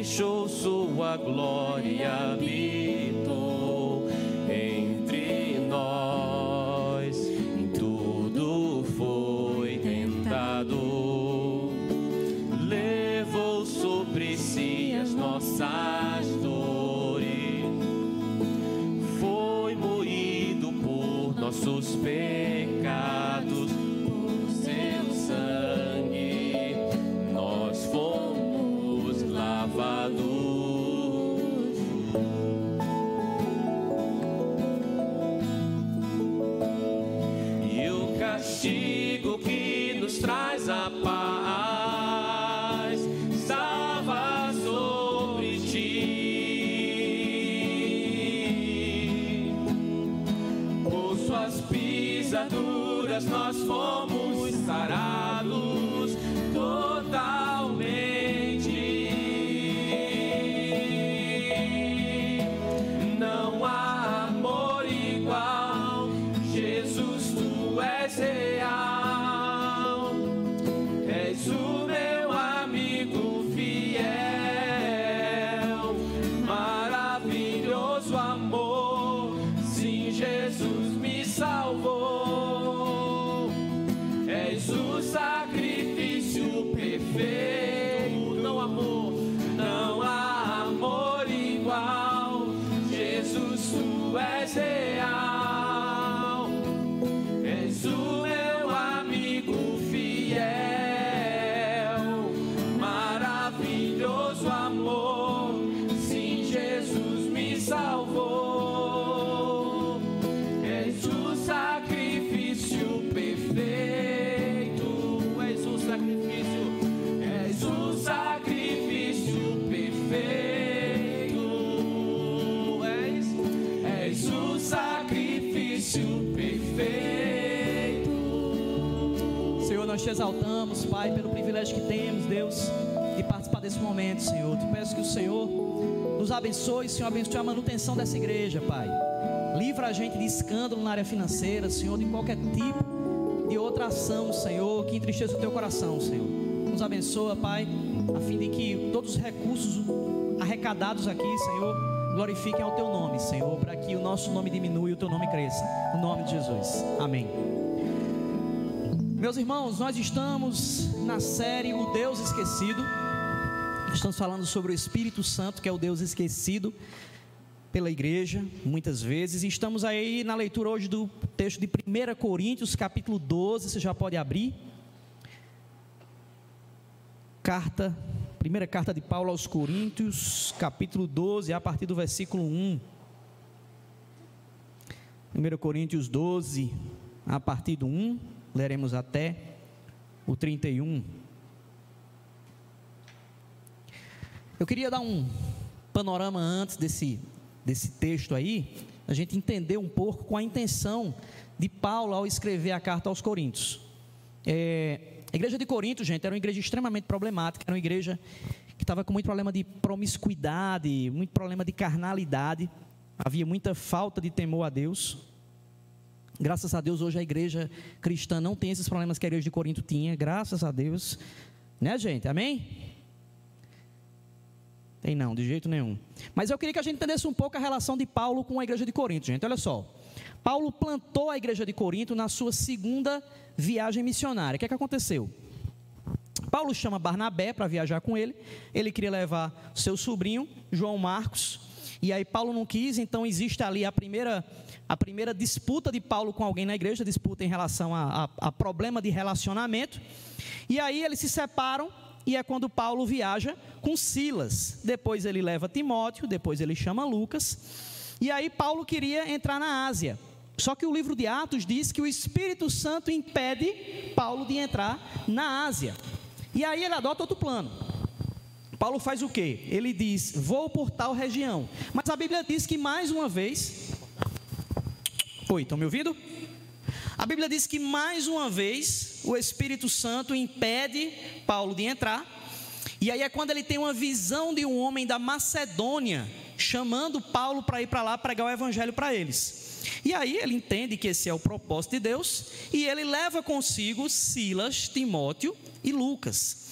deixou sua glória habitou abençoe, Senhor, abençoe a manutenção dessa igreja, Pai. Livra a gente de escândalo na área financeira, Senhor, de qualquer tipo de outra ação, Senhor, que entristeça o teu coração, Senhor. Nos abençoa, Pai, a fim de que todos os recursos arrecadados aqui, Senhor, glorifiquem ao teu nome, Senhor, para que o nosso nome diminua e o teu nome cresça. No nome de Jesus. Amém. Meus irmãos, nós estamos na série O Deus Esquecido. Estamos falando sobre o Espírito Santo, que é o Deus esquecido pela igreja, muitas vezes. E estamos aí na leitura hoje do texto de 1 Coríntios, capítulo 12. Você já pode abrir. Carta, primeira carta de Paulo aos Coríntios, capítulo 12, a partir do versículo 1. 1 Coríntios 12, a partir do 1, leremos até o 31. Eu queria dar um panorama antes desse, desse texto aí, a gente entender um pouco com a intenção de Paulo ao escrever a carta aos Coríntios. É, a igreja de Corinto, gente, era uma igreja extremamente problemática, era uma igreja que estava com muito problema de promiscuidade, muito problema de carnalidade, havia muita falta de temor a Deus. Graças a Deus, hoje a igreja cristã não tem esses problemas que a igreja de Corinto tinha, graças a Deus, né, gente? Amém? Tem não, de jeito nenhum. Mas eu queria que a gente entendesse um pouco a relação de Paulo com a igreja de Corinto, gente. Olha só. Paulo plantou a igreja de Corinto na sua segunda viagem missionária. O que é que aconteceu? Paulo chama Barnabé para viajar com ele. Ele queria levar seu sobrinho, João Marcos. E aí Paulo não quis, então existe ali a primeira, a primeira disputa de Paulo com alguém na igreja, disputa em relação a, a, a problema de relacionamento. E aí eles se separam e é quando Paulo viaja com Silas. Depois ele leva Timóteo, depois ele chama Lucas. E aí Paulo queria entrar na Ásia. Só que o livro de Atos diz que o Espírito Santo impede Paulo de entrar na Ásia. E aí ele adota outro plano. Paulo faz o quê? Ele diz: Vou por tal região. Mas a Bíblia diz que mais uma vez. Oi, estão me ouvindo? A Bíblia diz que mais uma vez o Espírito Santo impede Paulo de entrar. E aí é quando ele tem uma visão de um homem da Macedônia chamando Paulo para ir para lá pregar o evangelho para eles. E aí ele entende que esse é o propósito de Deus e ele leva consigo Silas, Timóteo e Lucas.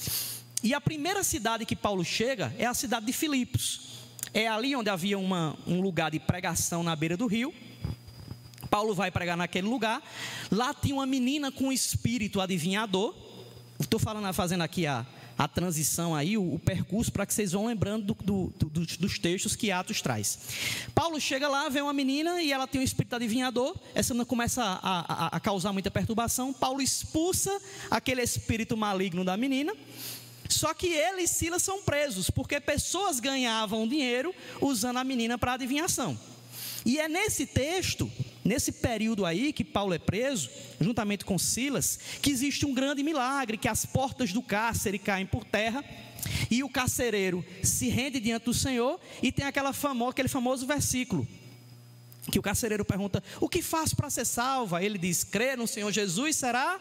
E a primeira cidade que Paulo chega é a cidade de Filipos. É ali onde havia uma, um lugar de pregação na beira do rio. Paulo vai pregar naquele lugar. Lá tinha uma menina com espírito adivinhador. Estou falando, fazendo aqui a, a transição aí, o, o percurso, para que vocês vão lembrando do, do, do, dos textos que Atos traz. Paulo chega lá, vê uma menina e ela tem um espírito adivinhador. Essa menina começa a, a, a causar muita perturbação. Paulo expulsa aquele espírito maligno da menina. Só que ele e Silas são presos, porque pessoas ganhavam dinheiro usando a menina para adivinhação. E é nesse texto, nesse período aí que Paulo é preso, juntamente com Silas, que existe um grande milagre, que as portas do cárcere caem por terra, e o carcereiro se rende diante do Senhor, e tem aquela famosa, aquele famoso versículo, que o carcereiro pergunta: O que faço para ser salvo? Ele diz: Crê no Senhor Jesus, será?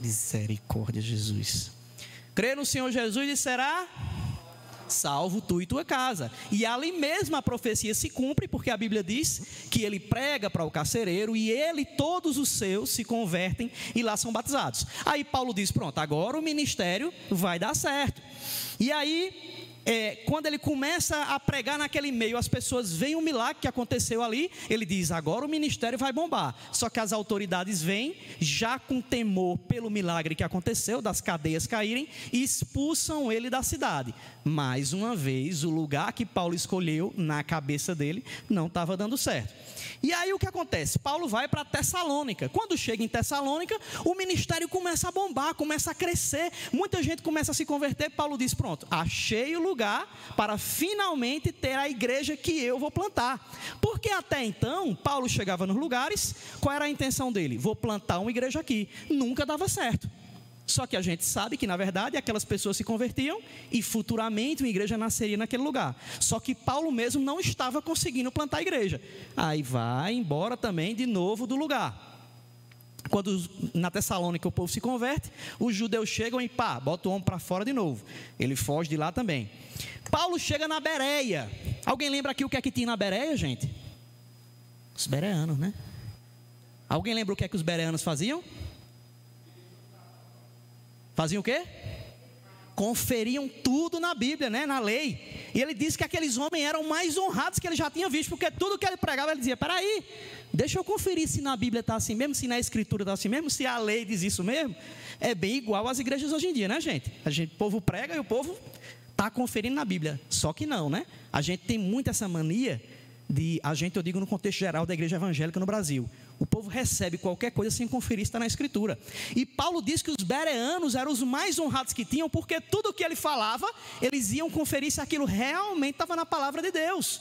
Misericórdia, Jesus. Crê no Senhor Jesus e será salvo tu e tua casa. E ali mesmo a profecia se cumpre, porque a Bíblia diz que ele prega para o carcereiro e ele e todos os seus se convertem e lá são batizados. Aí Paulo diz: pronto, agora o ministério vai dar certo. E aí é, quando ele começa a pregar naquele meio, as pessoas veem o milagre que aconteceu ali, ele diz: agora o ministério vai bombar. Só que as autoridades vêm, já com temor pelo milagre que aconteceu, das cadeias caírem, e expulsam ele da cidade. Mais uma vez, o lugar que Paulo escolheu na cabeça dele não estava dando certo. E aí o que acontece? Paulo vai para Tessalônica. Quando chega em Tessalônica, o ministério começa a bombar, começa a crescer, muita gente começa a se converter. Paulo diz: Pronto, achei o lugar para finalmente ter a igreja que eu vou plantar. Porque até então, Paulo chegava nos lugares, qual era a intenção dele? Vou plantar uma igreja aqui. Nunca dava certo. Só que a gente sabe que, na verdade, aquelas pessoas se convertiam e futuramente uma igreja nasceria naquele lugar. Só que Paulo mesmo não estava conseguindo plantar a igreja. Aí vai embora também de novo do lugar. Quando na Tessalônica o povo se converte, os judeus chegam e pá, bota o homem para fora de novo. Ele foge de lá também. Paulo chega na Bereia. Alguém lembra aqui o que é que tinha na Bereia, gente? Os bereanos, né? Alguém lembra o que é que os bereanos faziam? Faziam o quê? Conferiam tudo na Bíblia, né, na lei. E ele disse que aqueles homens eram mais honrados que ele já tinha visto, porque tudo que ele pregava, ele dizia: peraí, deixa eu conferir se na Bíblia está assim mesmo, se na Escritura está assim mesmo, se a lei diz isso mesmo. É bem igual às igrejas hoje em dia, né, gente? A gente, o povo prega e o povo está conferindo na Bíblia. Só que não, né? A gente tem muito essa mania de, a gente, eu digo no contexto geral da igreja evangélica no Brasil. O povo recebe qualquer coisa sem conferir está na Escritura. E Paulo diz que os bereanos eram os mais honrados que tinham, porque tudo o que ele falava, eles iam conferir se aquilo realmente estava na palavra de Deus.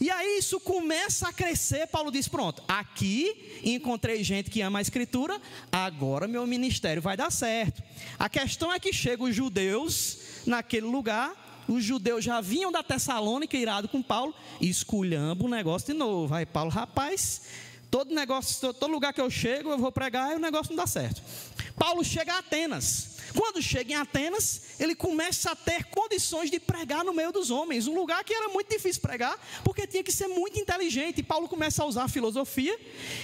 E aí isso começa a crescer. Paulo diz: Pronto, aqui encontrei gente que ama a Escritura, agora meu ministério vai dar certo. A questão é que chegam os judeus naquele lugar os judeus já vinham da Tessalônica irado com Paulo e o negócio de novo. Aí Paulo, rapaz, todo negócio, todo lugar que eu chego, eu vou pregar e o negócio não dá certo. Paulo chega a Atenas. Quando chega em Atenas, ele começa a ter condições de pregar no meio dos homens, um lugar que era muito difícil pregar, porque tinha que ser muito inteligente. E Paulo começa a usar a filosofia,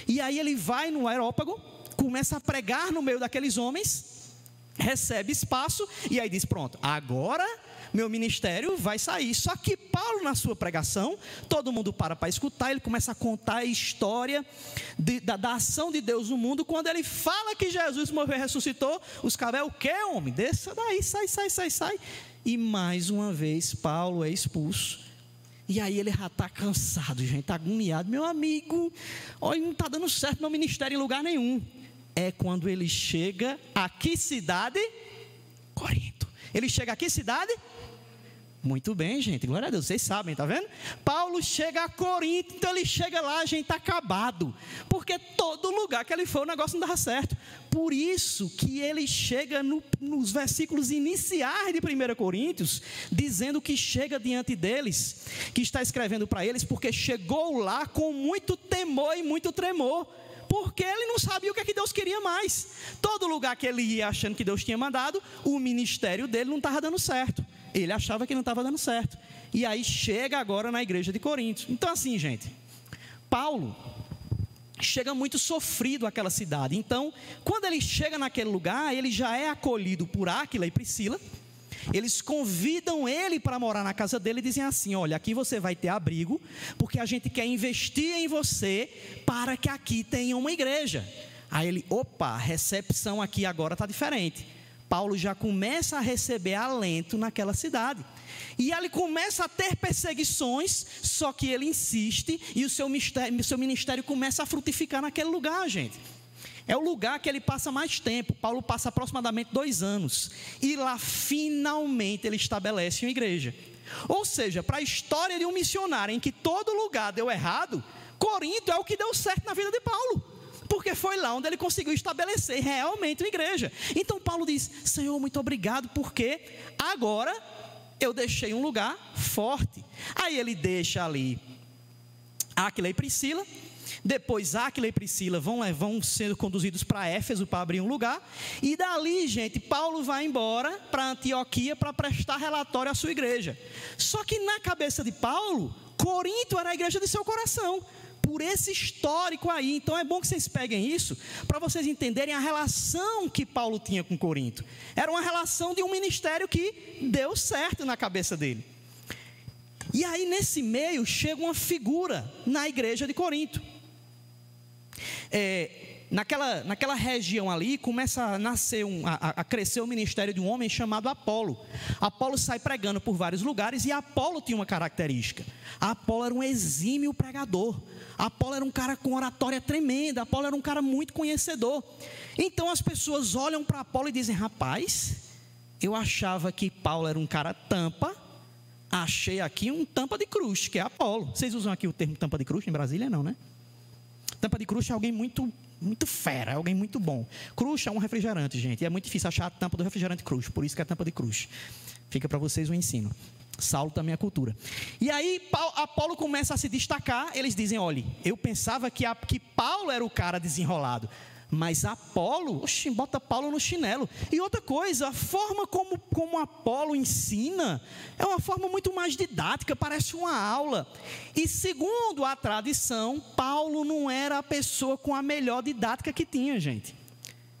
e aí ele vai no aerópago, começa a pregar no meio daqueles homens, recebe espaço, e aí diz: Pronto, agora meu ministério vai sair. Só que Paulo, na sua pregação, todo mundo para para escutar, ele começa a contar a história de, da, da, ação de Deus no mundo. Quando ele fala que Jesus morreu e ressuscitou, os caras, é o que, homem? Desça daí, sai, sai, sai, sai. E mais uma vez, Paulo é expulso. E aí ele já está cansado, gente, está agoniado. Meu amigo, olha, não está dando certo meu ministério em lugar nenhum. É quando ele chega a que cidade? Corinto. Ele chega a que cidade? Muito bem, gente, glória a Deus, vocês sabem, tá vendo? Paulo chega a Corinto, então ele chega lá, a gente está acabado, porque todo lugar que ele foi o negócio não dava certo. Por isso que ele chega no, nos versículos iniciais de 1 Coríntios, dizendo que chega diante deles, que está escrevendo para eles, porque chegou lá com muito temor e muito tremor porque ele não sabia o que, é que Deus queria mais. Todo lugar que ele ia achando que Deus tinha mandado, o ministério dele não estava dando certo. Ele achava que não estava dando certo. E aí chega agora na igreja de Corinto. Então, assim, gente, Paulo, chega muito sofrido àquela cidade. Então, quando ele chega naquele lugar, ele já é acolhido por Áquila e Priscila. Eles convidam ele para morar na casa dele e dizem assim: Olha, aqui você vai ter abrigo, porque a gente quer investir em você para que aqui tenha uma igreja. Aí ele, opa, a recepção aqui agora está diferente. Paulo já começa a receber alento naquela cidade. E ele começa a ter perseguições, só que ele insiste e o seu ministério, seu ministério começa a frutificar naquele lugar, gente. É o lugar que ele passa mais tempo. Paulo passa aproximadamente dois anos. E lá, finalmente, ele estabelece uma igreja. Ou seja, para a história de um missionário em que todo lugar deu errado, Corinto é o que deu certo na vida de Paulo. Porque foi lá onde ele conseguiu estabelecer realmente uma igreja. Então Paulo diz: Senhor, muito obrigado, porque agora eu deixei um lugar forte. Aí ele deixa ali Aquila e Priscila. Depois Aquila e Priscila vão, vão sendo conduzidos para Éfeso para abrir um lugar. E dali, gente, Paulo vai embora para Antioquia para prestar relatório à sua igreja. Só que na cabeça de Paulo, Corinto era a igreja de seu coração por esse histórico aí. Então é bom que vocês peguem isso para vocês entenderem a relação que Paulo tinha com Corinto. Era uma relação de um ministério que deu certo na cabeça dele. E aí nesse meio chega uma figura na igreja de Corinto. É, naquela, naquela região ali começa a nascer, um, a, a, crescer o ministério de um homem chamado Apolo. Apolo sai pregando por vários lugares e Apolo tinha uma característica. Apolo era um exímio pregador. Apolo era um cara com oratória tremenda. Apolo era um cara muito conhecedor. Então as pessoas olham para Apolo e dizem: rapaz, eu achava que Paulo era um cara tampa. Achei aqui um tampa de cruz, que é Apolo. Vocês usam aqui o termo tampa de cruz em Brasília? Não, né? Tampa de cruz é alguém muito muito fera, é alguém muito bom. Cruz é um refrigerante, gente. E é muito difícil achar a tampa do refrigerante cruz, por isso que é a tampa de cruz. Fica para vocês o ensino. Saulo também é cultura. E aí Apolo começa a se destacar. Eles dizem: olha, eu pensava que, a, que Paulo era o cara desenrolado. Mas Apolo, oxi, bota Paulo no chinelo. E outra coisa, a forma como, como Apolo ensina é uma forma muito mais didática, parece uma aula. E segundo a tradição, Paulo não era a pessoa com a melhor didática que tinha, gente.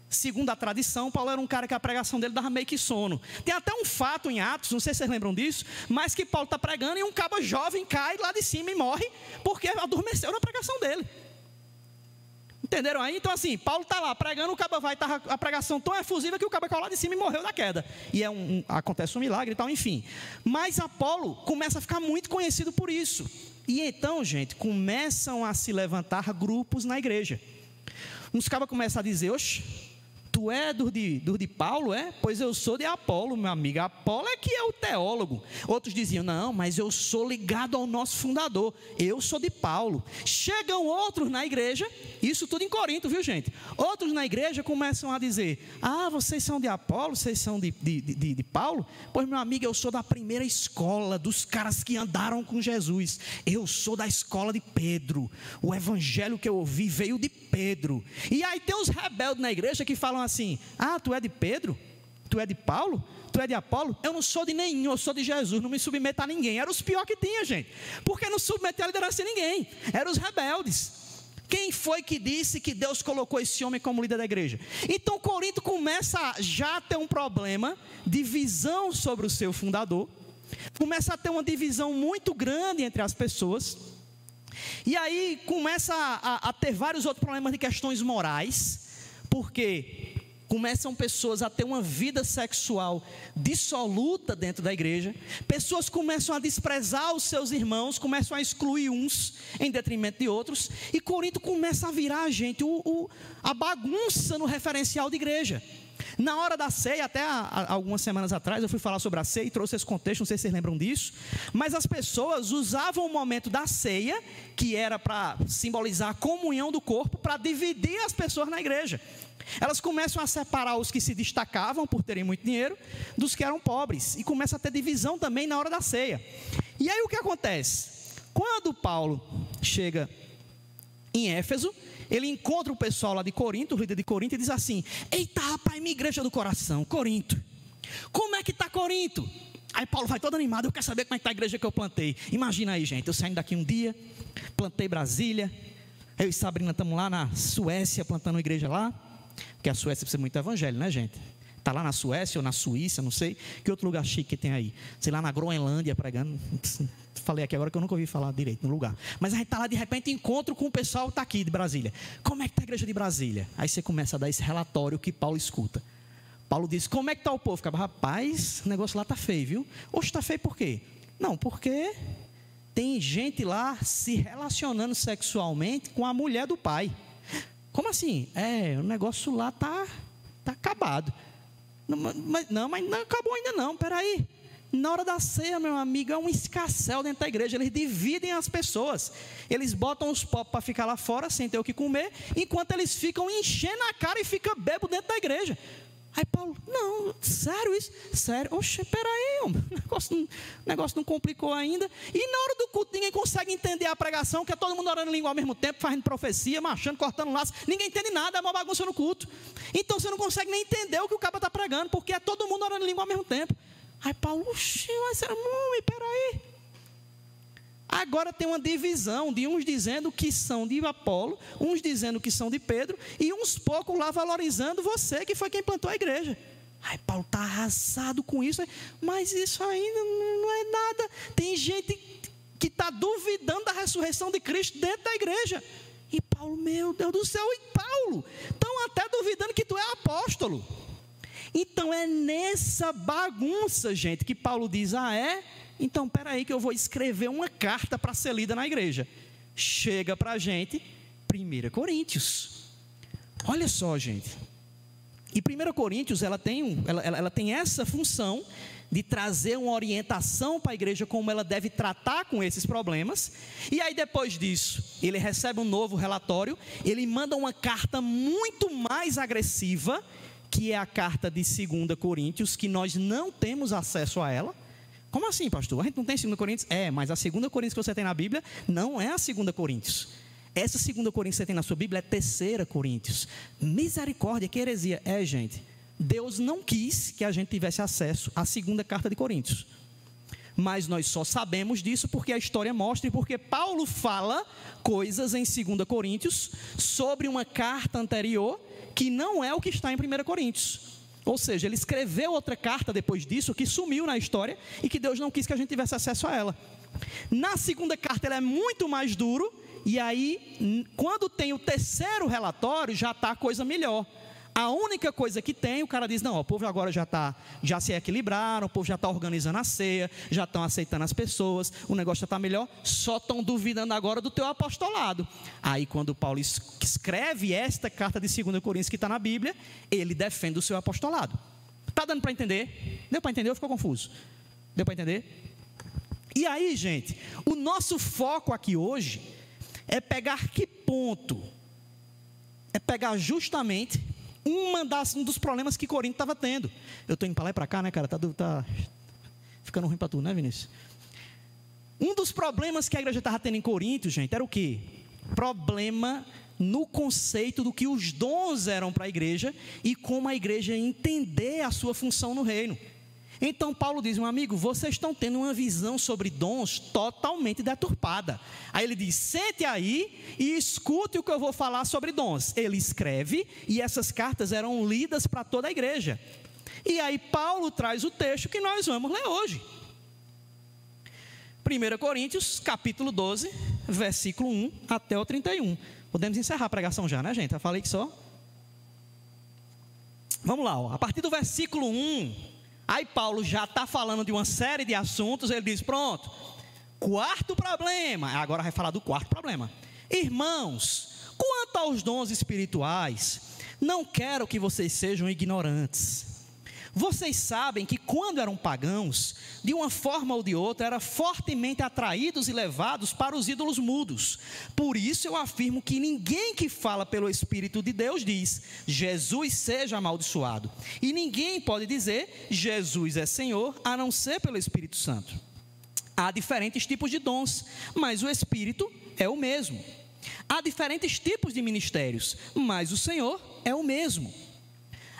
Segundo a tradição, Paulo era um cara que a pregação dele dava meio que sono. Tem até um fato em Atos, não sei se vocês lembram disso, mas que Paulo está pregando e um cabo jovem cai lá de cima e morre porque adormeceu na pregação dele. Entenderam aí? Então, assim, Paulo está lá pregando, o cabo vai tá a pregação tão efusiva que o cabo caiu lá de cima e morreu da queda. E é um, um, acontece um milagre e tal, enfim. Mas Apolo começa a ficar muito conhecido por isso. E então, gente, começam a se levantar grupos na igreja. Uns cabos começam a dizer, oxe, Tu é do de, do de Paulo, é? Pois eu sou de Apolo, meu amigo. Apolo é que é o teólogo. Outros diziam, não, mas eu sou ligado ao nosso fundador. Eu sou de Paulo. Chegam outros na igreja, isso tudo em Corinto, viu gente? Outros na igreja começam a dizer, ah, vocês são de Apolo, vocês são de, de, de, de Paulo? Pois, meu amigo, eu sou da primeira escola, dos caras que andaram com Jesus. Eu sou da escola de Pedro. O evangelho que eu ouvi veio de Pedro. E aí tem os rebeldes na igreja que falam assim: Ah, tu é de Pedro? Tu é de Paulo? Tu é de Apolo? Eu não sou de nenhum, eu sou de Jesus, não me submeta a ninguém. Era os pior que tinha, gente. Porque não submetia a liderança de ninguém. Eram os rebeldes. Quem foi que disse que Deus colocou esse homem como líder da igreja? Então Corinto começa a já ter um problema de visão sobre o seu fundador. Começa a ter uma divisão muito grande entre as pessoas. E aí começa a, a, ter vários outros problemas de questões morais, porque começam pessoas a ter uma vida sexual dissoluta dentro da igreja, pessoas começam a desprezar os seus irmãos, começam a excluir uns em detrimento de outros, e Corinto começa a virar, gente, o, o, a bagunça no referencial de igreja. Na hora da ceia, até algumas semanas atrás, eu fui falar sobre a ceia e trouxe esse contexto, não sei se vocês lembram disso, mas as pessoas usavam o momento da ceia, que era para simbolizar a comunhão do corpo, para dividir as pessoas na igreja. Elas começam a separar os que se destacavam por terem muito dinheiro dos que eram pobres, e começa a ter divisão também na hora da ceia. E aí o que acontece? Quando Paulo chega em Éfeso, ele encontra o pessoal lá de Corinto, o líder de Corinto, e diz assim: Eita, rapaz, minha igreja do coração, Corinto. Como é que está Corinto? Aí Paulo vai todo animado, eu quero saber como é que está a igreja que eu plantei. Imagina aí, gente, eu saindo daqui um dia, plantei Brasília, Eu e Sabrina estamos lá na Suécia plantando uma igreja lá, porque a Suécia precisa muito evangelho, né, gente? Está lá na Suécia ou na Suíça, não sei. Que outro lugar chique que tem aí? Sei lá, na Groenlândia pregando. Falei aqui agora que eu nunca ouvi falar direito no lugar. Mas a gente está lá de repente encontro com o pessoal que está aqui de Brasília. Como é que está a igreja de Brasília? Aí você começa a dar esse relatório que Paulo escuta. Paulo diz: Como é que está o povo? Ficava, rapaz, o negócio lá está feio, viu? Hoje está feio por quê? Não, porque tem gente lá se relacionando sexualmente com a mulher do pai. Como assim? É, o negócio lá está tá acabado. Não, mas, não, mas não acabou ainda não, peraí. Na hora da ceia, meu amigo, é um escassel dentro da igreja. Eles dividem as pessoas. Eles botam os pobres para ficar lá fora sem ter o que comer, enquanto eles ficam enchendo a cara e ficam bebo dentro da igreja. Aí Paulo, não, sério isso? Sério? Oxe, peraí, o negócio, o negócio não complicou ainda. E na hora do culto ninguém consegue entender a pregação, que é todo mundo orando em língua ao mesmo tempo, fazendo profecia, marchando, cortando laço. Ninguém entende nada, é uma bagunça no culto. Então você não consegue nem entender o que o cara está pregando, porque é todo mundo orando em língua ao mesmo tempo. Aí Paulo, oxe, mas peraí. Agora tem uma divisão de uns dizendo que são de Apolo, uns dizendo que são de Pedro, e uns poucos lá valorizando você, que foi quem plantou a igreja. Ai, Paulo está arrasado com isso, mas isso ainda não é nada. Tem gente que está duvidando da ressurreição de Cristo dentro da igreja. E Paulo, meu Deus do céu, e Paulo, estão até duvidando que tu é apóstolo. Então é nessa bagunça, gente, que Paulo diz: ah, é? Então, peraí que eu vou escrever uma carta para ser lida na igreja. Chega para a gente, 1 Coríntios. Olha só, gente. E 1 Coríntios, ela tem, ela, ela tem essa função de trazer uma orientação para a igreja como ela deve tratar com esses problemas. E aí depois disso, ele recebe um novo relatório, ele manda uma carta muito mais agressiva, que é a carta de 2 Coríntios, que nós não temos acesso a ela. Como assim, pastor? A gente não tem 2 Coríntios? É, mas a 2 Coríntios que você tem na Bíblia não é a 2 Coríntios. Essa 2 Coríntios que você tem na sua Bíblia é 3 Coríntios. Misericórdia, que heresia. É, gente. Deus não quis que a gente tivesse acesso à segunda carta de Coríntios. Mas nós só sabemos disso porque a história mostra e porque Paulo fala coisas em 2 Coríntios sobre uma carta anterior que não é o que está em 1 Coríntios. Ou seja, ele escreveu outra carta depois disso que sumiu na história e que Deus não quis que a gente tivesse acesso a ela. Na segunda carta, ela é muito mais duro, e aí, quando tem o terceiro relatório, já está a coisa melhor. A única coisa que tem, o cara diz: não, o povo agora já tá, já se equilibraram, o povo já está organizando a ceia, já estão aceitando as pessoas, o negócio já está melhor, só estão duvidando agora do teu apostolado. Aí, quando Paulo escreve esta carta de 2 Coríntios que está na Bíblia, ele defende o seu apostolado. Está dando para entender? Deu para entender ou ficou confuso? Deu para entender? E aí, gente, o nosso foco aqui hoje é pegar que ponto? É pegar justamente uma das, um dos problemas que Corinto estava tendo. Eu estou indo para lá e para cá, né, cara? Tá, tá ficando ruim para tu, né, Vinícius? Um dos problemas que a igreja estava tendo em Corinto, gente, era o quê? Problema no conceito do que os dons eram para a igreja e como a igreja entender a sua função no reino. Então Paulo diz, meu amigo, vocês estão tendo uma visão sobre dons totalmente deturpada. Aí ele diz: sente aí e escute o que eu vou falar sobre dons. Ele escreve e essas cartas eram lidas para toda a igreja. E aí Paulo traz o texto que nós vamos ler hoje. 1 Coríntios, capítulo 12, versículo 1 até o 31. Podemos encerrar a pregação já, né, gente? Eu falei que só. Vamos lá, ó. a partir do versículo 1 Aí Paulo já está falando de uma série de assuntos, ele diz: pronto, quarto problema, agora vai falar do quarto problema. Irmãos, quanto aos dons espirituais, não quero que vocês sejam ignorantes. Vocês sabem que quando eram pagãos, de uma forma ou de outra, eram fortemente atraídos e levados para os ídolos mudos. Por isso eu afirmo que ninguém que fala pelo Espírito de Deus diz, Jesus seja amaldiçoado. E ninguém pode dizer, Jesus é Senhor, a não ser pelo Espírito Santo. Há diferentes tipos de dons, mas o Espírito é o mesmo. Há diferentes tipos de ministérios, mas o Senhor é o mesmo.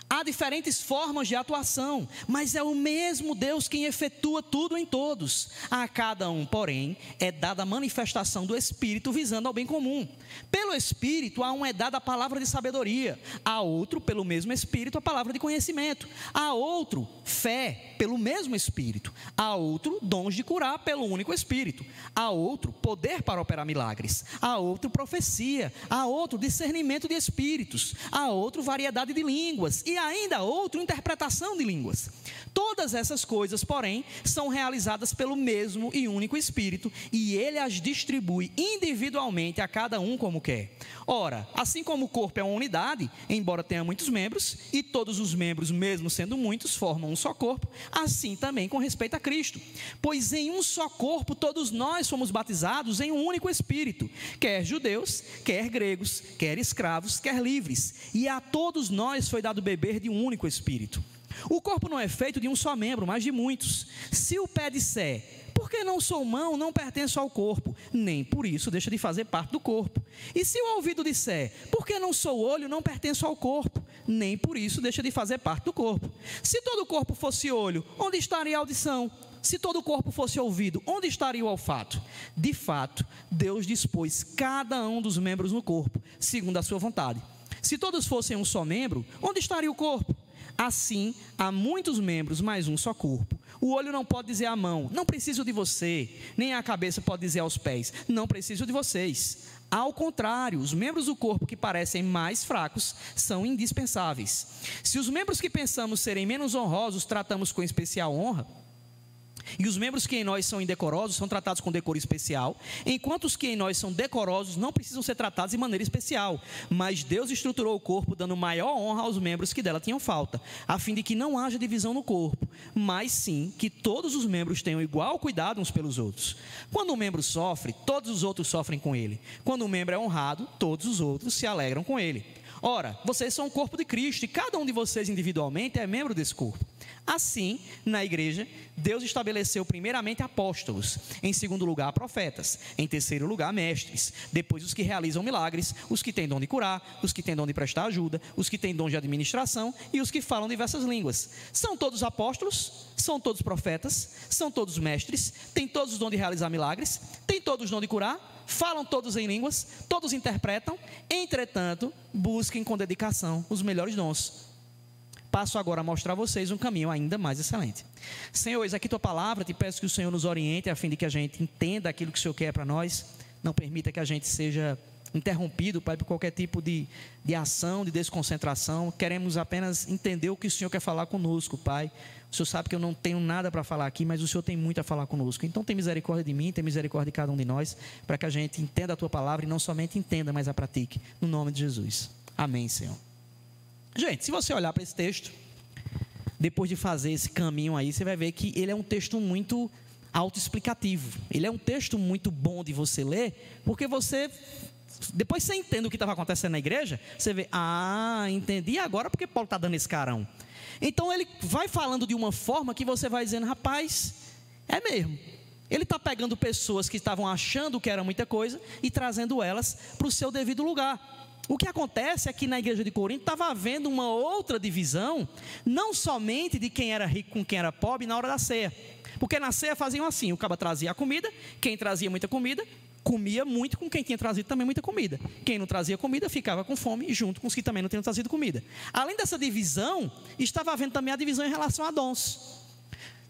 Há diferentes formas de atuação, mas é o mesmo Deus quem efetua tudo em todos. A cada um, porém, é dada a manifestação do Espírito visando ao bem comum. Pelo Espírito, a um é dada a palavra de sabedoria, a outro, pelo mesmo Espírito, a palavra de conhecimento, a outro, fé, pelo mesmo Espírito, a outro, dons de curar, pelo único Espírito, a outro, poder para operar milagres, a outro, profecia, a outro, discernimento de espíritos, a outro, variedade de línguas e ainda outra interpretação de línguas. Todas essas coisas, porém, são realizadas pelo mesmo e único Espírito, e ele as distribui individualmente a cada um como quer. Ora, assim como o corpo é uma unidade, embora tenha muitos membros, e todos os membros, mesmo sendo muitos, formam um só corpo, assim também com respeito a Cristo. Pois em um só corpo todos nós fomos batizados em um único Espírito, quer judeus, quer gregos, quer escravos, quer livres, e a todos nós foi dado beber de um único Espírito. O corpo não é feito de um só membro, mas de muitos. Se o pé disser, porque não sou mão, não pertenço ao corpo, nem por isso deixa de fazer parte do corpo. E se o ouvido disser, porque não sou olho, não pertenço ao corpo, nem por isso deixa de fazer parte do corpo. Se todo o corpo fosse olho, onde estaria a audição? Se todo o corpo fosse ouvido, onde estaria o olfato? De fato, Deus dispôs cada um dos membros no corpo, segundo a sua vontade. Se todos fossem um só membro, onde estaria o corpo? Assim, há muitos membros, mas um só corpo. O olho não pode dizer à mão, não preciso de você, nem a cabeça pode dizer aos pés, não preciso de vocês. Ao contrário, os membros do corpo que parecem mais fracos são indispensáveis. Se os membros que pensamos serem menos honrosos tratamos com especial honra, e os membros que em nós são indecorosos são tratados com decoro especial, enquanto os que em nós são decorosos não precisam ser tratados de maneira especial. Mas Deus estruturou o corpo dando maior honra aos membros que dela tinham falta, a fim de que não haja divisão no corpo, mas sim que todos os membros tenham igual cuidado uns pelos outros. Quando um membro sofre, todos os outros sofrem com ele. Quando um membro é honrado, todos os outros se alegram com ele. Ora, vocês são o corpo de Cristo e cada um de vocês individualmente é membro desse corpo. Assim, na igreja, Deus estabeleceu primeiramente apóstolos, em segundo lugar profetas, em terceiro lugar mestres, depois os que realizam milagres, os que têm dom de curar, os que têm dom de prestar ajuda, os que têm dom de administração e os que falam diversas línguas. São todos apóstolos? São todos profetas? São todos mestres? Têm todos o dom de realizar milagres? Têm todos o dom de curar? Falam todos em línguas, todos interpretam, entretanto, busquem com dedicação os melhores dons passo agora a mostrar a vocês um caminho ainda mais excelente. Senhor, eis aqui tua palavra, te peço que o Senhor nos oriente a fim de que a gente entenda aquilo que o Senhor quer para nós. Não permita que a gente seja interrompido, Pai, por qualquer tipo de, de ação, de desconcentração. Queremos apenas entender o que o Senhor quer falar conosco, Pai. O Senhor sabe que eu não tenho nada para falar aqui, mas o Senhor tem muito a falar conosco. Então, tem misericórdia de mim, tem misericórdia de cada um de nós, para que a gente entenda a tua palavra e não somente entenda, mas a pratique. No nome de Jesus. Amém, Senhor. Gente, se você olhar para esse texto, depois de fazer esse caminho aí, você vai ver que ele é um texto muito autoexplicativo. Ele é um texto muito bom de você ler, porque você depois você entende o que estava acontecendo na igreja, você vê, ah, entendi agora porque Paulo está dando esse carão. Então ele vai falando de uma forma que você vai dizendo, rapaz, é mesmo. Ele está pegando pessoas que estavam achando que era muita coisa e trazendo elas para o seu devido lugar. O que acontece é que na igreja de Corinto estava havendo uma outra divisão, não somente de quem era rico com quem era pobre na hora da ceia. Porque na ceia faziam assim: o caba trazia a comida, quem trazia muita comida, comia muito com quem tinha trazido também muita comida. Quem não trazia comida ficava com fome junto com os que também não tinham trazido comida. Além dessa divisão, estava havendo também a divisão em relação a dons.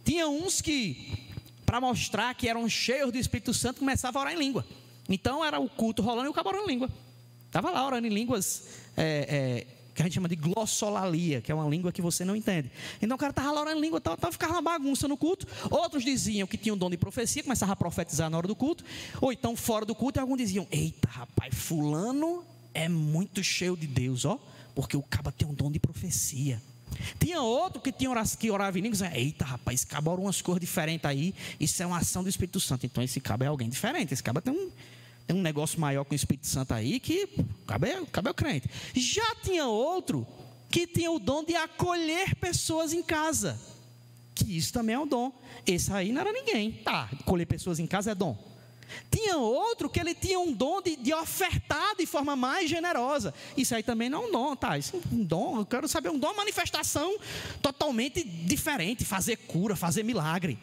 Tinha uns que, para mostrar que eram cheios do Espírito Santo, começavam a orar em língua. Então era o culto rolando e o cabo orando em língua. Estava lá orando em línguas é, é, que a gente chama de glossolalia, que é uma língua que você não entende. Então o cara estava lá orando em língua, tava, tava, ficava uma bagunça no culto. Outros diziam que tinham dom de profecia, começavam a profetizar na hora do culto. Ou então fora do culto, e alguns diziam: Eita, rapaz, Fulano é muito cheio de Deus, ó, porque o caba tem um dom de profecia. Tinha outro que tinha que orava em línguas, eita rapaz, esse caba ora umas coisas diferentes aí, isso é uma ação do Espírito Santo. Então esse caba é alguém diferente, esse caba tem um, tem um negócio maior com o Espírito Santo aí que cabe, cabe ao crente. Já tinha outro que tinha o dom de acolher pessoas em casa. Que isso também é um dom. Esse aí não era ninguém. Tá, acolher pessoas em casa é dom. Tinha outro que ele tinha um dom de, de, ofertar de forma mais generosa. Isso aí também não é um dom, tá? Isso é um dom, eu quero saber, um dom, manifestação totalmente diferente, fazer cura, fazer milagre.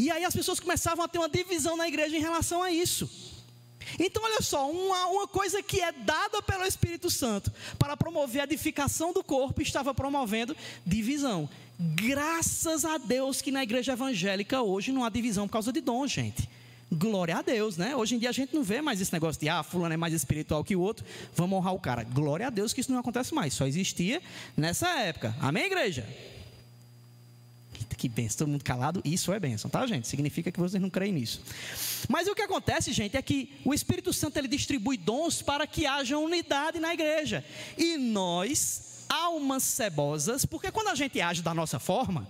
E aí as pessoas começavam a ter uma divisão na igreja em relação a isso. Então, olha só, uma, uma coisa que é dada pelo Espírito Santo para promover a edificação do corpo, estava promovendo divisão. Graças a Deus que na igreja evangélica hoje não há divisão por causa de dom, gente. Glória a Deus, né? Hoje em dia a gente não vê mais esse negócio de, ah, fulano é mais espiritual que o outro, vamos honrar o cara. Glória a Deus que isso não acontece mais, só existia nessa época. Amém, igreja? Que benção, todo mundo calado, isso é benção, tá, gente? Significa que vocês não creem nisso. Mas o que acontece, gente, é que o Espírito Santo ele distribui dons para que haja unidade na igreja. E nós, almas cebosas, porque quando a gente age da nossa forma,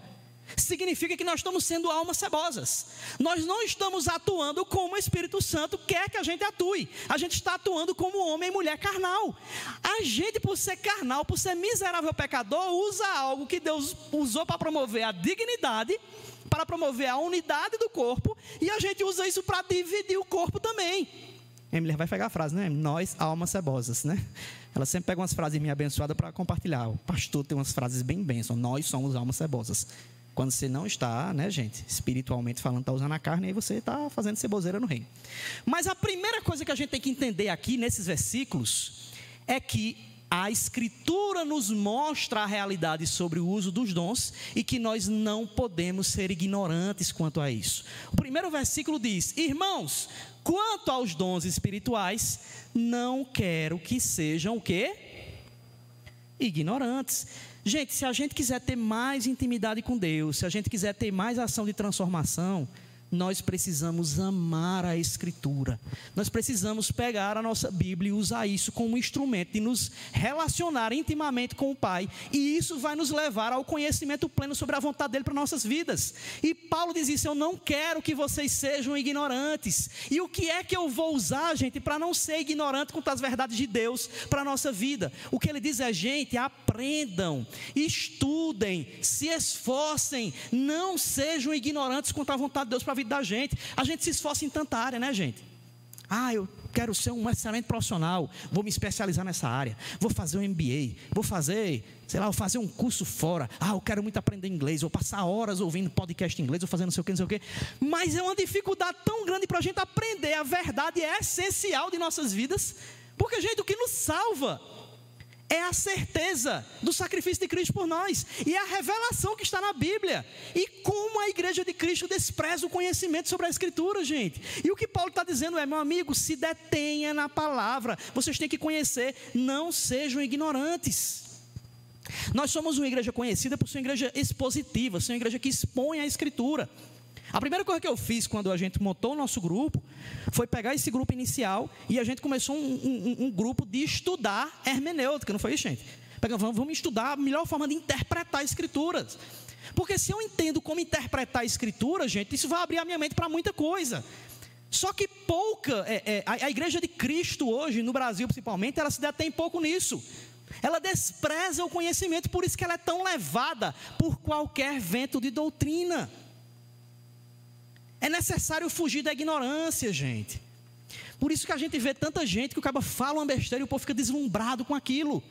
significa que nós estamos sendo almas cebosas. Nós não estamos atuando como o Espírito Santo quer que a gente atue. A gente está atuando como homem e mulher carnal. A gente, por ser carnal, por ser miserável pecador, usa algo que Deus usou para promover a dignidade, para promover a unidade do corpo, e a gente usa isso para dividir o corpo também. Emily vai pegar a frase, né? Nós, almas cebosas, né? Ela sempre pega umas frases minha abençoada para compartilhar. O pastor tem umas frases bem bênçãos. Nós somos almas cebosas. Quando você não está, né, gente, espiritualmente falando, está usando a carne, aí você está fazendo ceboseira no reino. Mas a primeira coisa que a gente tem que entender aqui nesses versículos é que a Escritura nos mostra a realidade sobre o uso dos dons e que nós não podemos ser ignorantes quanto a isso. O primeiro versículo diz: Irmãos, quanto aos dons espirituais, não quero que sejam o quê? Ignorantes. Gente, se a gente quiser ter mais intimidade com Deus, se a gente quiser ter mais ação de transformação, nós precisamos amar a Escritura. Nós precisamos pegar a nossa Bíblia e usar isso como instrumento de nos relacionar intimamente com o Pai. E isso vai nos levar ao conhecimento pleno sobre a vontade dele para nossas vidas. E Paulo diz isso: Eu não quero que vocês sejam ignorantes. E o que é que eu vou usar, gente, para não ser ignorante com as verdades de Deus para a nossa vida? O que ele diz é: gente, aprendam, estudem, se esforcem, não sejam ignorantes quanto à vontade de Deus para a vida da gente. A gente se esforça em tanta área, né, gente? Ah, eu quero ser um excelente profissional, vou me especializar nessa área, vou fazer um MBA, vou fazer, sei lá, vou fazer um curso fora. Ah, eu quero muito aprender inglês, vou passar horas ouvindo podcast em inglês, vou fazer não sei o que, não sei o que. Mas é uma dificuldade tão grande para a gente aprender a verdade é essencial de nossas vidas, porque, gente, o que nos salva é a certeza do sacrifício de Cristo por nós e é a revelação que está na Bíblia. E como a igreja de Cristo despreza o conhecimento sobre a Escritura, gente. E o que Paulo está dizendo é, meu amigo, se detenha na palavra. Vocês têm que conhecer, não sejam ignorantes. Nós somos uma igreja conhecida por ser uma igreja expositiva, ser uma igreja que expõe a Escritura. A primeira coisa que eu fiz quando a gente montou o nosso grupo foi pegar esse grupo inicial e a gente começou um, um, um grupo de estudar hermenêutica, não foi isso, gente? Vamos, vamos estudar a melhor forma de interpretar escrituras. Porque se eu entendo como interpretar a escritura, gente, isso vai abrir a minha mente para muita coisa. Só que pouca, é, é, a, a igreja de Cristo hoje, no Brasil principalmente, ela se detém pouco nisso. Ela despreza o conhecimento, por isso que ela é tão levada por qualquer vento de doutrina. É necessário fugir da ignorância, gente. Por isso que a gente vê tanta gente que o cara fala uma besteira e o povo fica deslumbrado com aquilo.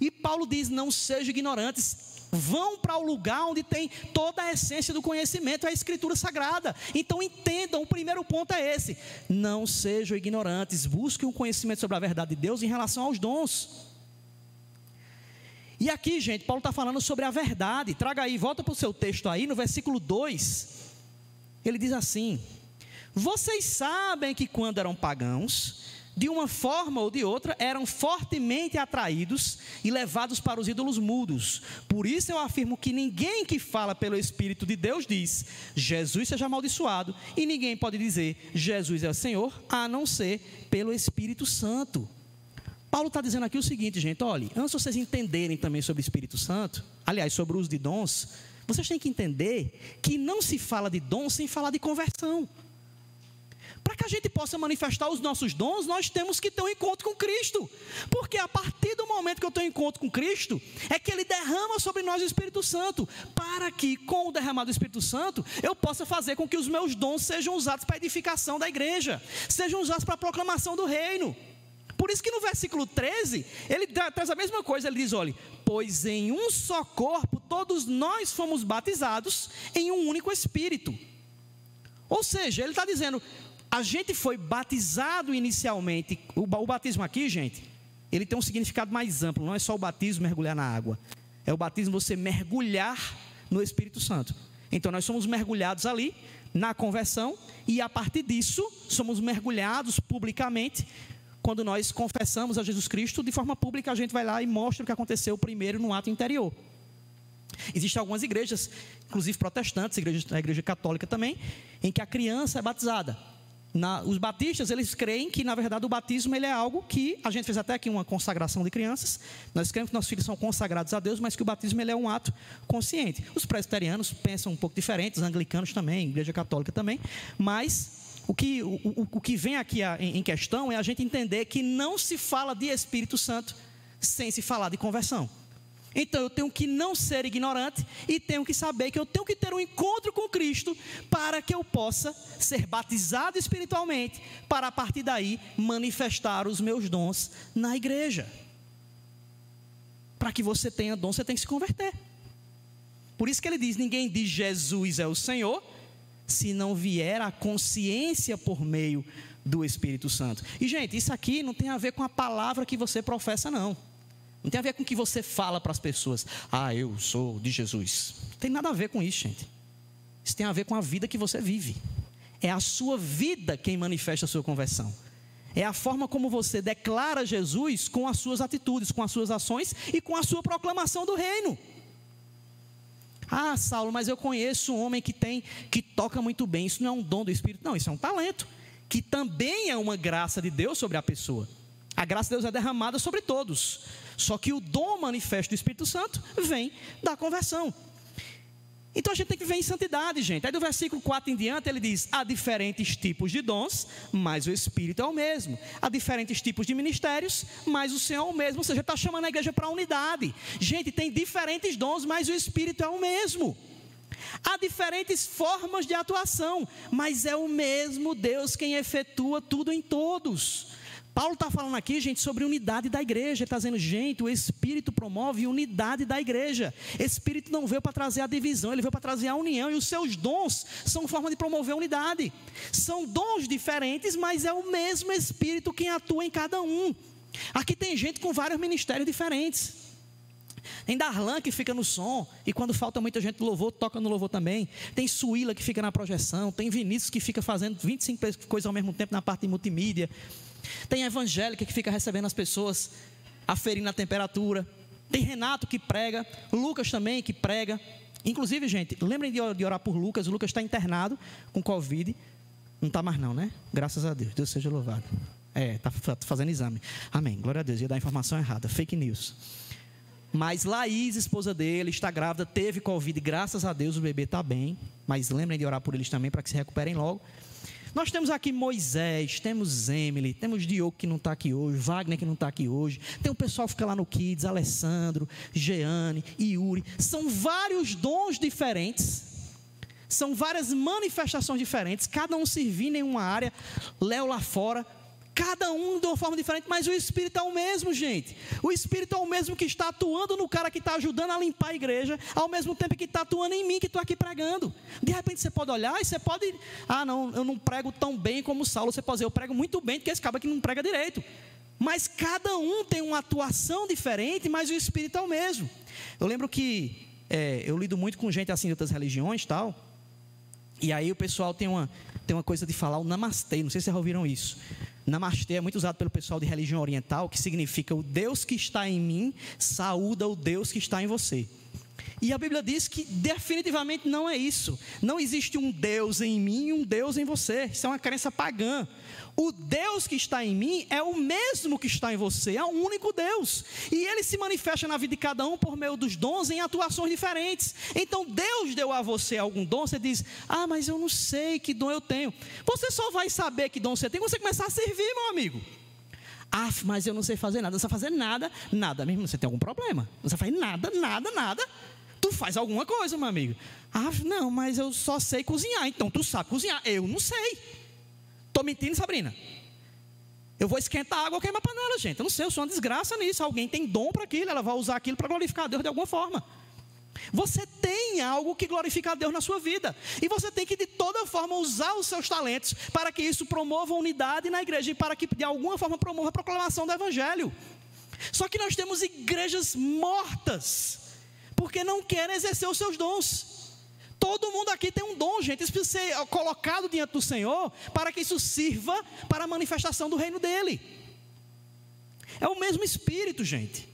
E Paulo diz: não sejam ignorantes, vão para o lugar onde tem toda a essência do conhecimento, é a Escritura Sagrada. Então entendam, o primeiro ponto é esse: não sejam ignorantes, busquem um conhecimento sobre a verdade de Deus em relação aos dons. E aqui, gente, Paulo está falando sobre a verdade. Traga aí, volta para o seu texto aí, no versículo 2. Ele diz assim: Vocês sabem que quando eram pagãos, de uma forma ou de outra, eram fortemente atraídos e levados para os ídolos mudos. Por isso eu afirmo que ninguém que fala pelo Espírito de Deus diz Jesus seja amaldiçoado, e ninguém pode dizer Jesus é o Senhor, a não ser pelo Espírito Santo. Paulo está dizendo aqui o seguinte, gente: olhe, antes de vocês entenderem também sobre o Espírito Santo, aliás, sobre o uso de dons, vocês têm que entender que não se fala de dom sem falar de conversão. Para que a gente possa manifestar os nossos dons, nós temos que ter um encontro com Cristo. Porque a partir do momento que eu tenho um encontro com Cristo, é que Ele derrama sobre nós o Espírito Santo. Para que, com o derramado do Espírito Santo, eu possa fazer com que os meus dons sejam usados para a edificação da igreja, sejam usados para a proclamação do reino. Por isso que no versículo 13, ele traz a mesma coisa, ele diz: olha, pois em um só corpo todos nós fomos batizados em um único Espírito. Ou seja, ele está dizendo, a gente foi batizado inicialmente. O, o batismo aqui, gente, ele tem um significado mais amplo, não é só o batismo mergulhar na água. É o batismo você mergulhar no Espírito Santo. Então nós somos mergulhados ali na conversão e a partir disso somos mergulhados publicamente quando nós confessamos a Jesus Cristo, de forma pública, a gente vai lá e mostra o que aconteceu primeiro no ato interior. Existem algumas igrejas, inclusive protestantes, a igreja católica também, em que a criança é batizada. Na, os batistas, eles creem que, na verdade, o batismo ele é algo que, a gente fez até aqui uma consagração de crianças, nós cremos que nossos filhos são consagrados a Deus, mas que o batismo ele é um ato consciente. Os presbiterianos pensam um pouco diferente, os anglicanos também, a igreja católica também, mas o que, o, o, que vem aqui a, em, em questão é a gente entender que não se fala de Espírito Santo sem se falar de conversão. Então eu tenho que não ser ignorante e tenho que saber que eu tenho que ter um encontro com Cristo para que eu possa ser batizado espiritualmente, para a partir daí manifestar os meus dons na igreja. Para que você tenha dom, você tem que se converter. Por isso que ele diz: ninguém diz Jesus é o Senhor, se não vier a consciência por meio do Espírito Santo. E, gente, isso aqui não tem a ver com a palavra que você professa, não. Não tem a ver com o que você fala para as pessoas. Ah, eu sou de Jesus. Não tem nada a ver com isso, gente. Isso tem a ver com a vida que você vive. É a sua vida quem manifesta a sua conversão. É a forma como você declara Jesus com as suas atitudes, com as suas ações e com a sua proclamação do reino. Ah, Saulo, mas eu conheço um homem que tem, que toca muito bem. Isso não é um dom do Espírito, não, isso é um talento, que também é uma graça de Deus sobre a pessoa. A graça de Deus é derramada sobre todos. Só que o dom manifesto do Espírito Santo vem da conversão. Então a gente tem que viver em santidade, gente. Aí do versículo 4 em diante ele diz: há diferentes tipos de dons, mas o Espírito é o mesmo. Há diferentes tipos de ministérios, mas o Senhor é o mesmo. Ou seja, está chamando a igreja para a unidade. Gente, tem diferentes dons, mas o Espírito é o mesmo. Há diferentes formas de atuação, mas é o mesmo Deus quem efetua tudo em todos. Paulo está falando aqui, gente, sobre unidade da igreja. Ele está dizendo, gente, o Espírito promove unidade da igreja. Espírito não veio para trazer a divisão, ele veio para trazer a união. E os seus dons são forma de promover a unidade. São dons diferentes, mas é o mesmo Espírito quem atua em cada um. Aqui tem gente com vários ministérios diferentes. Tem Darlan que fica no som, e quando falta muita gente no louvor, toca no louvor também. Tem Suíla que fica na projeção. Tem Vinícius que fica fazendo 25 coisas ao mesmo tempo na parte de multimídia. Tem a evangélica que fica recebendo as pessoas, aferindo a temperatura. Tem Renato que prega, Lucas também que prega. Inclusive, gente, lembrem de orar por Lucas. O Lucas está internado com Covid. Não está mais, não, né? Graças a Deus. Deus seja louvado. É, está fazendo exame. Amém. Glória a Deus. Ia dar informação errada. Fake news. Mas Laís, esposa dele, está grávida, teve Covid. Graças a Deus o bebê está bem. Mas lembrem de orar por eles também para que se recuperem logo. Nós temos aqui Moisés, temos Emily, temos Diogo que não está aqui hoje, Wagner que não está aqui hoje, tem o pessoal que fica lá no Kids, Alessandro, Jeane, Yuri. São vários dons diferentes, são várias manifestações diferentes, cada um servindo em uma área, Léo lá fora, Cada um de uma forma diferente, mas o Espírito é o mesmo, gente. O Espírito é o mesmo que está atuando no cara que está ajudando a limpar a igreja, ao mesmo tempo que está atuando em mim, que estou aqui pregando. De repente você pode olhar e você pode. Ah, não, eu não prego tão bem como Saulo. Você pode dizer, eu prego muito bem, porque esse cara aqui não prega direito. Mas cada um tem uma atuação diferente, mas o Espírito é o mesmo. Eu lembro que é, eu lido muito com gente assim de outras religiões tal. E aí o pessoal tem uma, tem uma coisa de falar o namastê, não sei se vocês já ouviram isso. Namastê é muito usado pelo pessoal de religião oriental, que significa o Deus que está em mim saúda o Deus que está em você. E a Bíblia diz que definitivamente não é isso. Não existe um Deus em mim e um Deus em você. Isso é uma crença pagã. O Deus que está em mim é o mesmo que está em você, é o único Deus. E ele se manifesta na vida de cada um por meio dos dons em atuações diferentes. Então Deus deu a você algum dom, você diz: Ah, mas eu não sei que dom eu tenho. Você só vai saber que dom você tem quando você começar a servir, meu amigo. Ah, mas eu não sei fazer nada, não sei fazer nada, nada. Mesmo você tem algum problema. Não sei fazer nada, nada, nada. Tu faz alguma coisa, meu amigo. Ah, não, mas eu só sei cozinhar. Então tu sabe cozinhar. Eu não sei. Estou mentindo, Sabrina? Eu vou esquentar água ou queimar panela, gente. Eu não sei, eu sou uma desgraça nisso. Alguém tem dom para aquilo, ela vai usar aquilo para glorificar a Deus de alguma forma. Você tem algo que glorifica a Deus na sua vida. E você tem que, de toda forma, usar os seus talentos para que isso promova unidade na igreja e para que, de alguma forma, promova a proclamação do Evangelho. Só que nós temos igrejas mortas, porque não querem exercer os seus dons. Todo mundo aqui tem um dom, gente. Isso precisa ser colocado diante do Senhor para que isso sirva para a manifestação do reino dele. É o mesmo espírito, gente.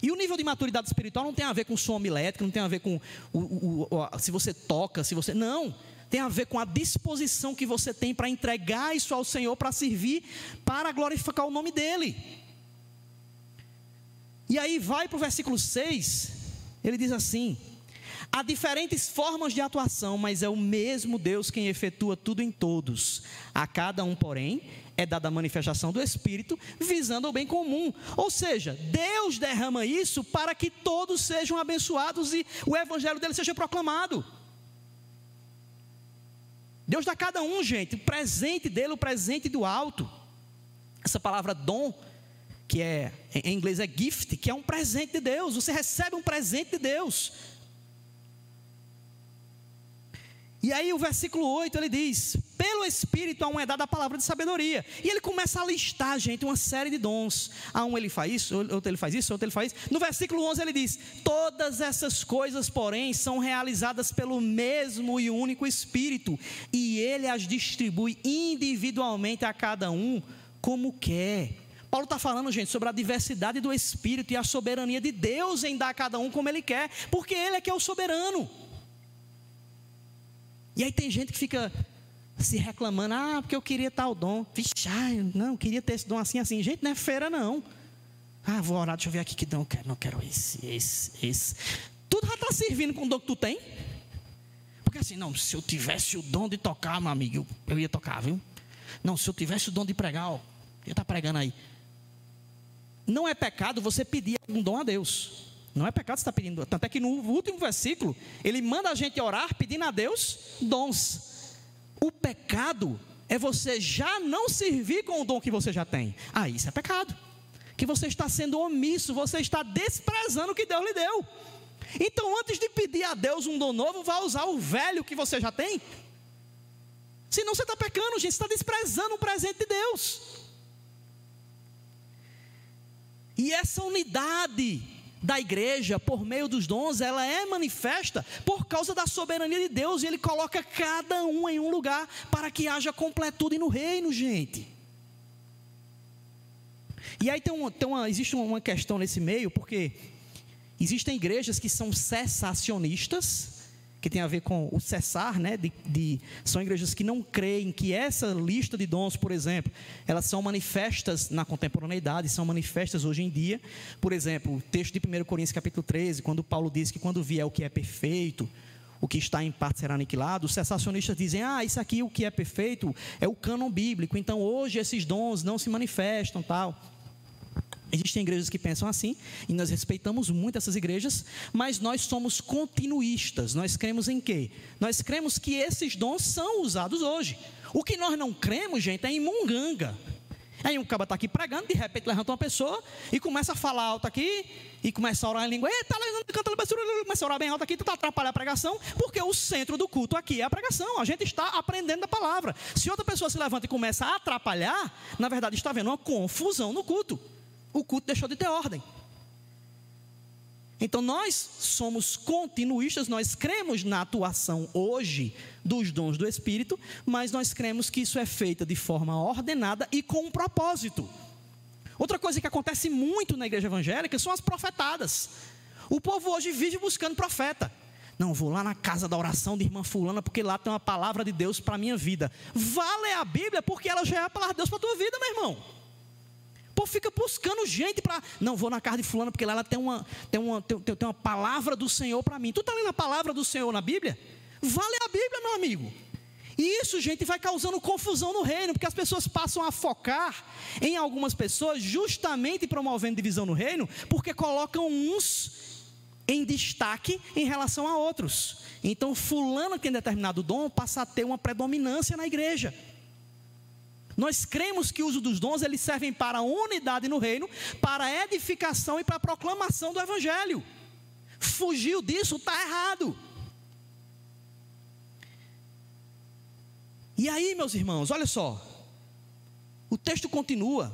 E o nível de maturidade espiritual não tem a ver com som elétrico, não tem a ver com o, o, o, se você toca, se você. Não. Tem a ver com a disposição que você tem para entregar isso ao Senhor, para servir, para glorificar o nome dEle. E aí vai para o versículo 6, ele diz assim: Há diferentes formas de atuação, mas é o mesmo Deus quem efetua tudo em todos. A cada um, porém, é dada a manifestação do Espírito, visando o bem comum. Ou seja, Deus derrama isso para que todos sejam abençoados e o evangelho dele seja proclamado. Deus dá a cada um, gente, o presente dele, o presente do alto. Essa palavra dom, que é em inglês é gift, que é um presente de Deus. Você recebe um presente de Deus. E aí o versículo 8 ele diz: Pelo Espírito a um é dada a palavra de sabedoria. E ele começa a listar, gente, uma série de dons. A um ele faz isso, outro ele faz isso, outro ele faz isso. No versículo 11 ele diz: Todas essas coisas, porém, são realizadas pelo mesmo e único Espírito, e ele as distribui individualmente a cada um como quer. Paulo está falando, gente, sobre a diversidade do Espírito e a soberania de Deus em dar a cada um como ele quer, porque ele é que é o soberano. E aí tem gente que fica se reclamando, ah, porque eu queria tal dom. Vixe, ai, não, queria ter esse dom assim, assim. Gente, não é feira, não. Ah, vou orar, deixa eu ver aqui que dom eu quero. Não quero esse, esse, esse. Tudo já está servindo com o dom que tu tem. Porque assim, não, se eu tivesse o dom de tocar, meu amigo, eu, eu ia tocar, viu? Não, se eu tivesse o dom de pregar, ó, eu ia estar tá pregando aí. Não é pecado você pedir um dom a Deus. Não é pecado você estar pedindo. Tanto é que no último versículo, ele manda a gente orar pedindo a Deus dons. O pecado é você já não servir com o dom que você já tem. Ah, isso é pecado. Que você está sendo omisso, você está desprezando o que Deus lhe deu. Então, antes de pedir a Deus um dom novo, vá usar o velho que você já tem. Senão você está pecando, gente, você está desprezando o presente de Deus. E essa unidade da igreja, por meio dos dons, ela é manifesta por causa da soberania de Deus, e Ele coloca cada um em um lugar para que haja completude no reino, gente. E aí tem, um, tem uma, existe uma questão nesse meio, porque existem igrejas que são cessacionistas, que tem a ver com o cessar, né? De, de, são igrejas que não creem que essa lista de dons, por exemplo, elas são manifestas na contemporaneidade, são manifestas hoje em dia. Por exemplo, o texto de 1 Coríntios capítulo 13, quando Paulo diz que quando vier o que é perfeito, o que está em parte será aniquilado, os cessacionistas dizem, ah, isso aqui o que é perfeito é o cânon bíblico, então hoje esses dons não se manifestam, tal. Existem igrejas que pensam assim, e nós respeitamos muito essas igrejas, mas nós somos continuistas. Nós cremos em quê? Nós cremos que esses dons são usados hoje. O que nós não cremos, gente, é em munganga. Aí um cara está aqui pregando, de repente levanta uma pessoa e começa a falar alto aqui, e começa a orar em língua. Eita, canta, começa a orar bem alto aqui, tu atrapalha a pregação, porque o centro do culto aqui é a pregação. A gente está aprendendo a palavra. Se outra pessoa se levanta e começa a atrapalhar, na verdade está havendo uma confusão no culto o culto deixou de ter ordem. Então nós somos continuistas, nós cremos na atuação hoje dos dons do Espírito, mas nós cremos que isso é feito de forma ordenada e com um propósito. Outra coisa que acontece muito na igreja evangélica são as profetadas. O povo hoje vive buscando profeta. Não, vou lá na casa da oração de irmã Fulana, porque lá tem uma palavra de Deus para a minha vida. Vá ler a Bíblia, porque ela já é a palavra de Deus para a tua vida, meu irmão. Povo fica buscando gente para. Não, vou na casa de Fulana, porque lá ela tem uma, tem uma, tem, tem uma palavra do Senhor para mim. Tu está lendo a palavra do Senhor na Bíblia? Vá ler a Bíblia, meu amigo. E isso, gente, vai causando confusão no reino, porque as pessoas passam a focar em algumas pessoas, justamente promovendo divisão no reino, porque colocam uns em destaque em relação a outros. Então, fulano que tem determinado dom passa a ter uma predominância na igreja. Nós cremos que o uso dos dons eles servem para a unidade no reino, para a edificação e para a proclamação do evangelho. Fugiu disso, está errado. E aí, meus irmãos, olha só. O texto continua.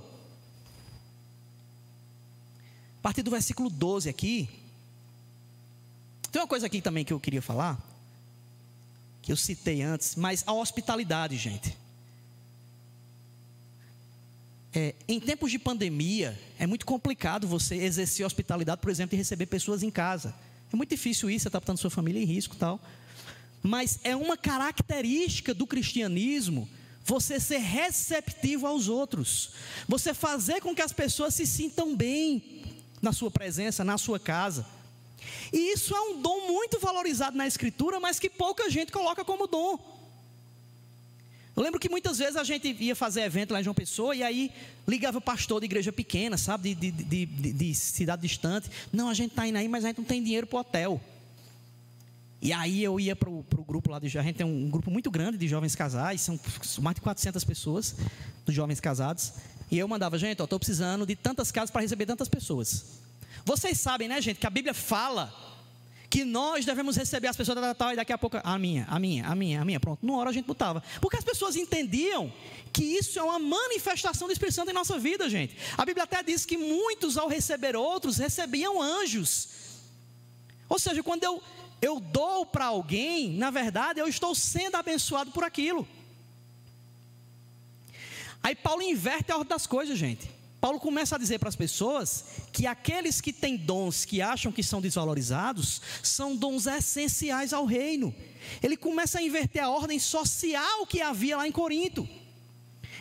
A partir do versículo 12 aqui, tem uma coisa aqui também que eu queria falar, que eu citei antes, mas a hospitalidade, gente. É, em tempos de pandemia, é muito complicado você exercer hospitalidade, por exemplo, e receber pessoas em casa. É muito difícil isso, você está botando sua família em risco tal. Mas é uma característica do cristianismo você ser receptivo aos outros, você fazer com que as pessoas se sintam bem na sua presença, na sua casa. E isso é um dom muito valorizado na Escritura, mas que pouca gente coloca como dom. Eu lembro que muitas vezes a gente ia fazer evento lá em João Pessoa e aí ligava o pastor de igreja pequena, sabe, de, de, de, de cidade distante. Não, a gente está indo aí, mas a gente não tem dinheiro para o hotel. E aí eu ia para o grupo lá de a gente tem um, grupo muito grande de jovens casais, são mais de 400 pessoas dos jovens casados. E eu mandava, gente, estou precisando de tantas casas para receber tantas pessoas. Vocês sabem, né, gente, que a Bíblia fala que nós devemos receber as pessoas da tal e daqui a pouco a minha, a minha, a minha, a minha, pronto. Numa hora a gente botava. Porque as pessoas entendiam que isso é uma manifestação do Espírito Santo em nossa vida, gente. A Bíblia até diz que muitos ao receber outros recebiam anjos. Ou seja, quando eu eu dou para alguém, na verdade, eu estou sendo abençoado por aquilo. Aí Paulo inverte a ordem das coisas, gente. Paulo começa a dizer para as pessoas que aqueles que têm dons que acham que são desvalorizados são dons essenciais ao reino. Ele começa a inverter a ordem social que havia lá em Corinto.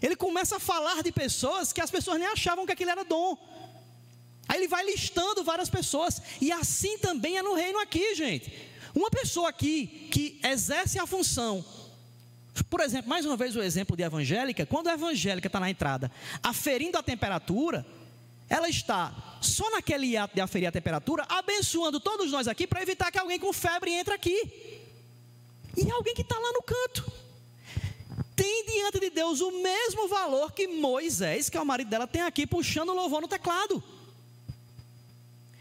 Ele começa a falar de pessoas que as pessoas nem achavam que aquilo era dom. Aí ele vai listando várias pessoas, e assim também é no reino aqui, gente. Uma pessoa aqui que exerce a função por exemplo, mais uma vez o exemplo de evangélica, quando a evangélica está na entrada aferindo a temperatura, ela está só naquele ato de aferir a temperatura, abençoando todos nós aqui para evitar que alguém com febre entre aqui. E alguém que está lá no canto. Tem diante de Deus o mesmo valor que Moisés, que é o marido dela, tem aqui puxando o louvor no teclado.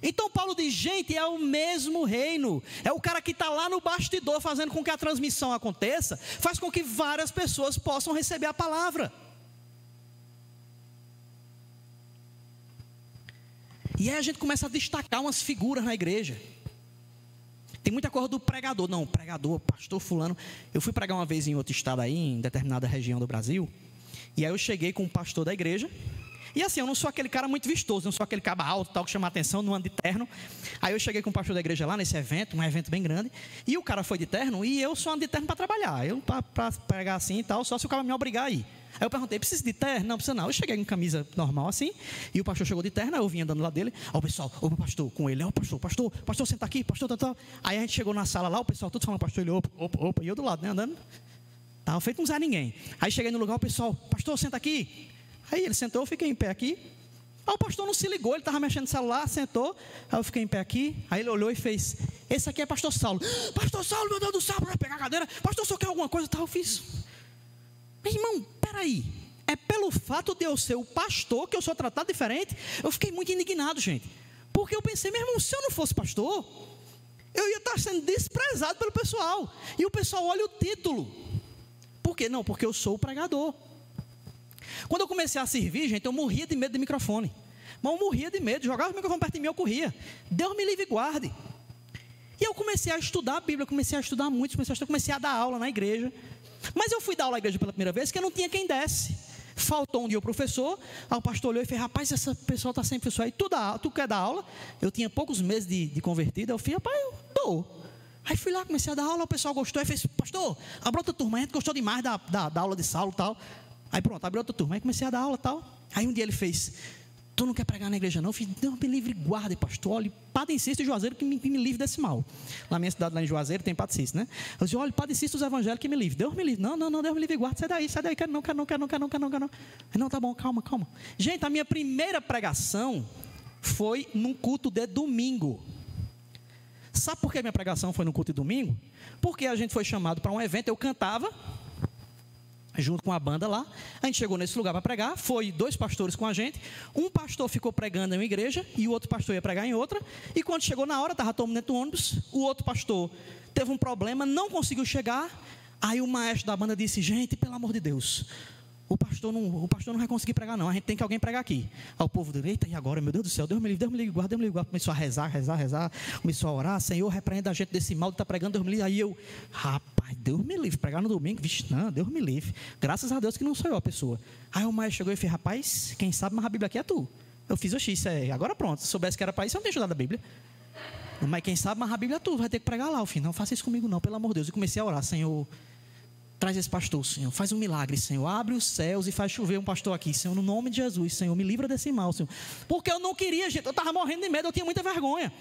Então Paulo diz: gente, é o mesmo reino. É o cara que está lá no bastidor fazendo com que a transmissão aconteça, faz com que várias pessoas possam receber a palavra. E aí a gente começa a destacar umas figuras na igreja. Tem muita coisa do pregador. Não, pregador, pastor fulano. Eu fui pregar uma vez em outro estado aí, em determinada região do Brasil. E aí eu cheguei com o pastor da igreja. E assim, eu não sou aquele cara muito vistoso, não sou aquele caba alto, tal, que chama atenção, não ando de terno. Aí eu cheguei com o pastor da igreja lá nesse evento, um evento bem grande, e o cara foi de terno, e eu só ando de terno para trabalhar. Eu, para pregar assim e tal, só se o cara me obrigar a ir. Aí eu perguntei, precisa de terno? Não, precisa não. Eu cheguei com camisa normal assim, e o pastor chegou de terno, eu vim andando lá dele. Ó, o pessoal, o pastor, com ele, ó, pastor, pastor, pastor, senta aqui, pastor, tal, tal. Aí a gente chegou na sala lá, o pessoal tudo falando, pastor, ele, opa, opa, opa, e eu do lado, né, andando. Tava feito um Zé Ninguém. Aí cheguei no lugar, o pessoal, pastor, senta aqui. Aí ele sentou, eu fiquei em pé aqui. Aí o pastor não se ligou, ele estava mexendo no celular, sentou. Aí eu fiquei em pé aqui. Aí ele olhou e fez: Esse aqui é pastor Saulo. Pastor Saulo, meu Deus do céu, para pegar a cadeira. Pastor, só quer alguma coisa? Tá, eu fiz. Meu irmão, peraí. É pelo fato de eu ser o pastor que eu sou tratado diferente. Eu fiquei muito indignado, gente. Porque eu pensei, meu irmão, se eu não fosse pastor, eu ia estar sendo desprezado pelo pessoal. E o pessoal olha o título. Por quê? Não, porque eu sou o pregador. Quando eu comecei a servir, gente, eu morria de medo de microfone. Mas eu morria de medo, jogava o microfone perto de mim, eu corria. Deus me livre e guarde. E eu comecei a estudar a Bíblia, comecei a estudar muito, comecei a, estudar, comecei a dar aula na igreja. Mas eu fui dar aula na igreja pela primeira vez que eu não tinha quem desse. Faltou um dia o professor, aí o pastor olhou e fez: Rapaz, essa pessoa está sem professor aí, tu, dá, tu quer dar aula? Eu tinha poucos meses de, de convertido, eu fiz: Rapaz, eu dou. Aí fui lá, comecei a dar aula, o pessoal gostou, aí fez: Pastor, abre outra turma, a gente gostou demais da, da, da aula de Saulo e tal. Aí pronto, abriu outra turma, aí comecei a dar aula tal. Aí um dia ele fez: Tu não quer pregar na igreja, não? Eu fiz, Deus me livre, guarda, pastor. Olha, Padre Cisto e Juazeiro que me, que me livre desse mal. Na minha cidade, lá em Juazeiro, tem Padre Cisto, né? Eu disse, olha, Padre Cisto os evangélicos que me livre. Deus me livre. Não, não, não, Deus me livre, guarda. Sai daí, sai daí. Quero não, quero não, quero não, quero não, quero não, quero não. Não, tá bom, calma, calma. Gente, a minha primeira pregação foi num culto de domingo. Sabe por que minha pregação foi no culto de domingo? Porque a gente foi chamado para um evento, eu cantava junto com a banda lá. A gente chegou nesse lugar para pregar, foi dois pastores com a gente. Um pastor ficou pregando em uma igreja e o outro pastor ia pregar em outra. E quando chegou na hora, estava todo mundo dentro do ônibus, o outro pastor teve um problema, não conseguiu chegar. Aí o maestro da banda disse: Gente, pelo amor de Deus, o pastor não, o pastor não vai conseguir pregar, não. A gente tem que alguém pregar aqui. Aí o povo eita, e agora, meu Deus do céu, Deus me livre, Deus me livre, guarda, Deus me livre. Começou a rezar, rezar, rezar. Começou a orar, Senhor, repreenda a gente desse mal de estar tá pregando, Deus me livre. Aí eu, rapaz, Deus me livre, pregar no domingo, vixe, não, Deus me livre. Graças a Deus que não sou eu a pessoa. Aí o maestro chegou e fez, rapaz, quem sabe, mas a Bíblia aqui é tu. Eu fiz o X, é, agora pronto. Se soubesse que era para isso, eu não tinha estudado a Bíblia. Mas quem sabe, mas a Bíblia é tu, vai ter que pregar lá, o fim. Não faça isso comigo, não, pelo amor de Deus. E comecei a orar, Senhor Traz esse pastor, Senhor. Faz um milagre, Senhor. Abre os céus e faz chover um pastor aqui, Senhor. No nome de Jesus, Senhor. Me livra desse mal, Senhor. Porque eu não queria, gente. Eu estava morrendo de medo, eu tinha muita vergonha.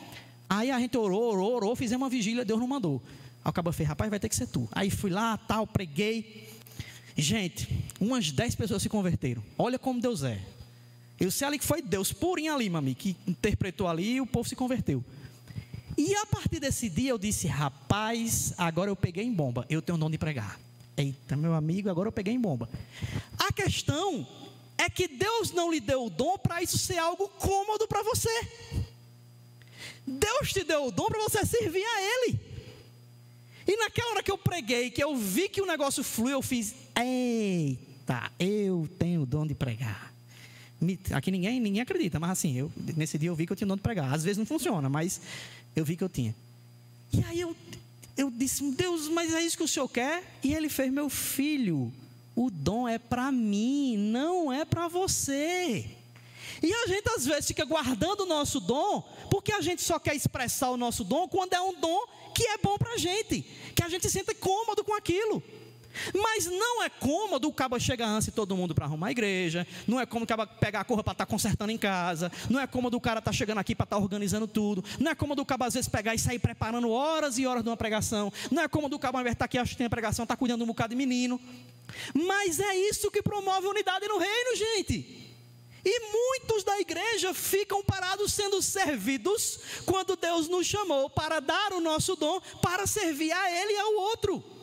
Aí a gente orou, orou, orou, fizemos uma vigília, Deus não mandou. Aí o cabo fez, rapaz, vai ter que ser tu. Aí fui lá, tal, preguei. Gente, umas 10 pessoas se converteram. Olha como Deus é. Eu sei ali que foi Deus purinho ali, mami, que interpretou ali e o povo se converteu. E a partir desse dia eu disse, rapaz, agora eu peguei em bomba, eu tenho o dom de pregar. Eita, meu amigo, agora eu peguei em bomba. A questão é que Deus não lhe deu o dom para isso ser algo cômodo para você. Deus te deu o dom para você servir a Ele. E naquela hora que eu preguei, que eu vi que o negócio flui, eu fiz: Eita, eu tenho o dom de pregar. Aqui ninguém, ninguém acredita, mas assim, eu, nesse dia eu vi que eu tinha o dom de pregar. Às vezes não funciona, mas eu vi que eu tinha. E aí eu, eu disse, Deus, mas é isso que o Senhor quer? E ele fez, meu filho, o dom é para mim, não é para você. E a gente às vezes fica guardando o nosso dom, porque a gente só quer expressar o nosso dom quando é um dom que é bom para a gente, que a gente se sente cômodo com aquilo. Mas não é cômodo o cabo chegar antes e todo mundo para arrumar a igreja. Não é cômodo o cabo pegar a corra para estar tá consertando em casa. Não é cômodo o cara estar tá chegando aqui para estar tá organizando tudo. Não é cômodo o cabo às vezes pegar e sair preparando horas e horas de uma pregação. Não é cômodo o de estar aqui acho que tem a pregação, está cuidando de um bocado de menino. Mas é isso que promove unidade no reino, gente. E muitos da igreja ficam parados sendo servidos quando Deus nos chamou para dar o nosso dom para servir a Ele e ao outro.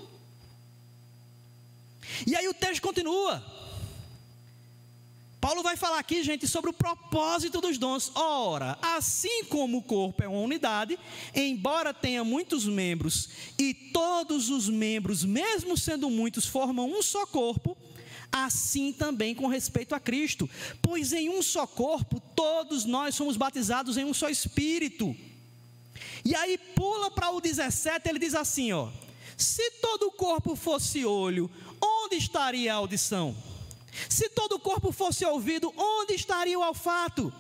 E aí o texto continua. Paulo vai falar aqui, gente, sobre o propósito dos dons. Ora, assim como o corpo é uma unidade, embora tenha muitos membros, e todos os membros, mesmo sendo muitos, formam um só corpo, assim também com respeito a Cristo. Pois em um só corpo, todos nós somos batizados em um só espírito. E aí pula para o 17, ele diz assim, ó: Se todo o corpo fosse olho, onde estaria a audição? Se todo o corpo fosse ouvido, onde estaria o olfato?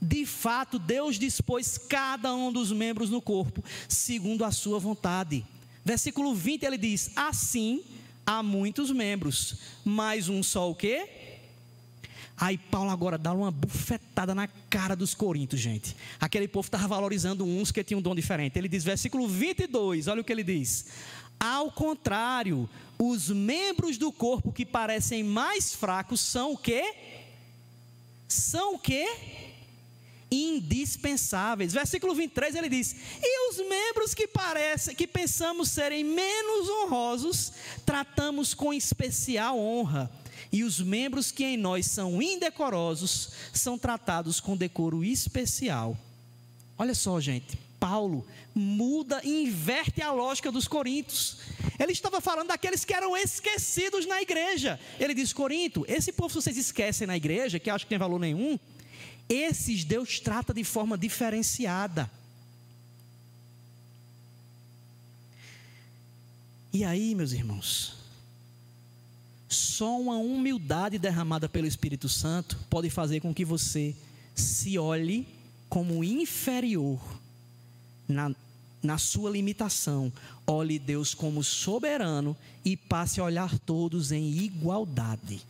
De fato, Deus dispôs cada um dos membros no corpo, segundo a sua vontade. Versículo 20 ele diz: Assim há muitos membros, mas um só o quê? Aí Paulo agora dá uma bufetada na cara dos coríntios, gente. Aquele povo estava valorizando uns que tinham um dom diferente. Ele diz, versículo 22, olha o que ele diz: Ao contrário, os membros do corpo que parecem mais fracos são o quê? São o quê? Indispensáveis. Versículo 23 ele diz: E os membros que parecem, que pensamos serem menos honrosos, tratamos com especial honra. E os membros que em nós são indecorosos, são tratados com decoro especial. Olha só, gente. Paulo muda e inverte a lógica dos coríntios. Ele estava falando daqueles que eram esquecidos na igreja. Ele diz: Corinto, esse povo que vocês esquecem na igreja, que acham que tem valor nenhum, esses Deus trata de forma diferenciada. E aí, meus irmãos, só uma humildade derramada pelo Espírito Santo pode fazer com que você se olhe como inferior na, na sua limitação, olhe Deus como soberano e passe a olhar todos em igualdade.